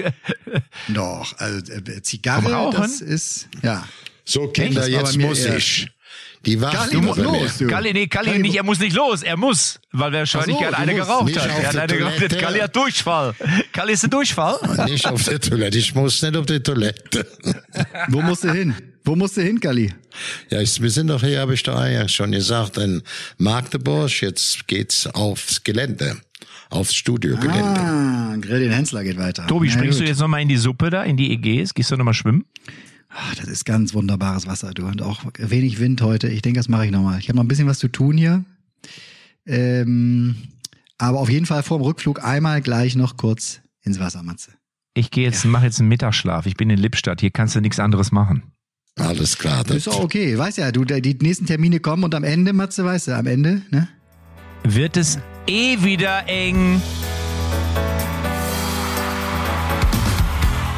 Doch, also äh, Zigarre, Vom Rauchen? das ist, ja. So, Kinder, jetzt muss eher- ich. Die Kalli, warten muss los, du. Kalli, nee, Kalli Kalli, nicht, er muss nicht los, er muss, weil wahrscheinlich so, gerne du eine geraucht nicht hat. Er hat eine geraucht. Kalli hat Durchfall. Kalli ist ein Durchfall. Nicht auf der Toilette, ich muss nicht auf die Toilette. Wo musst du hin? Wo musst du hin, Kali? Ja, ich, wir sind doch hier, habe ich doch eingangs schon gesagt, in Magdeburg. Jetzt geht's aufs Gelände, aufs Studiogelände. Ah, Grill den Hensler geht weiter. Tobi, Na springst du gut. jetzt nochmal in die Suppe da, in die Ägäis? Gehst du nochmal schwimmen? Ach, das ist ganz wunderbares Wasser, du. Und auch wenig Wind heute. Ich denke, das mache ich nochmal. Ich habe noch ein bisschen was zu tun hier. Ähm, aber auf jeden Fall vor dem Rückflug einmal gleich noch kurz ins Wasser, Matze. Ich gehe jetzt, mache jetzt einen Mittagsschlaf. Ich bin in Lippstadt. Hier kannst du nichts anderes machen. Alles klar. Das ist auch okay. Weißt ja, du, die nächsten Termine kommen und am Ende, Matze, weißt du, am Ende, ne? Wird es eh wieder eng.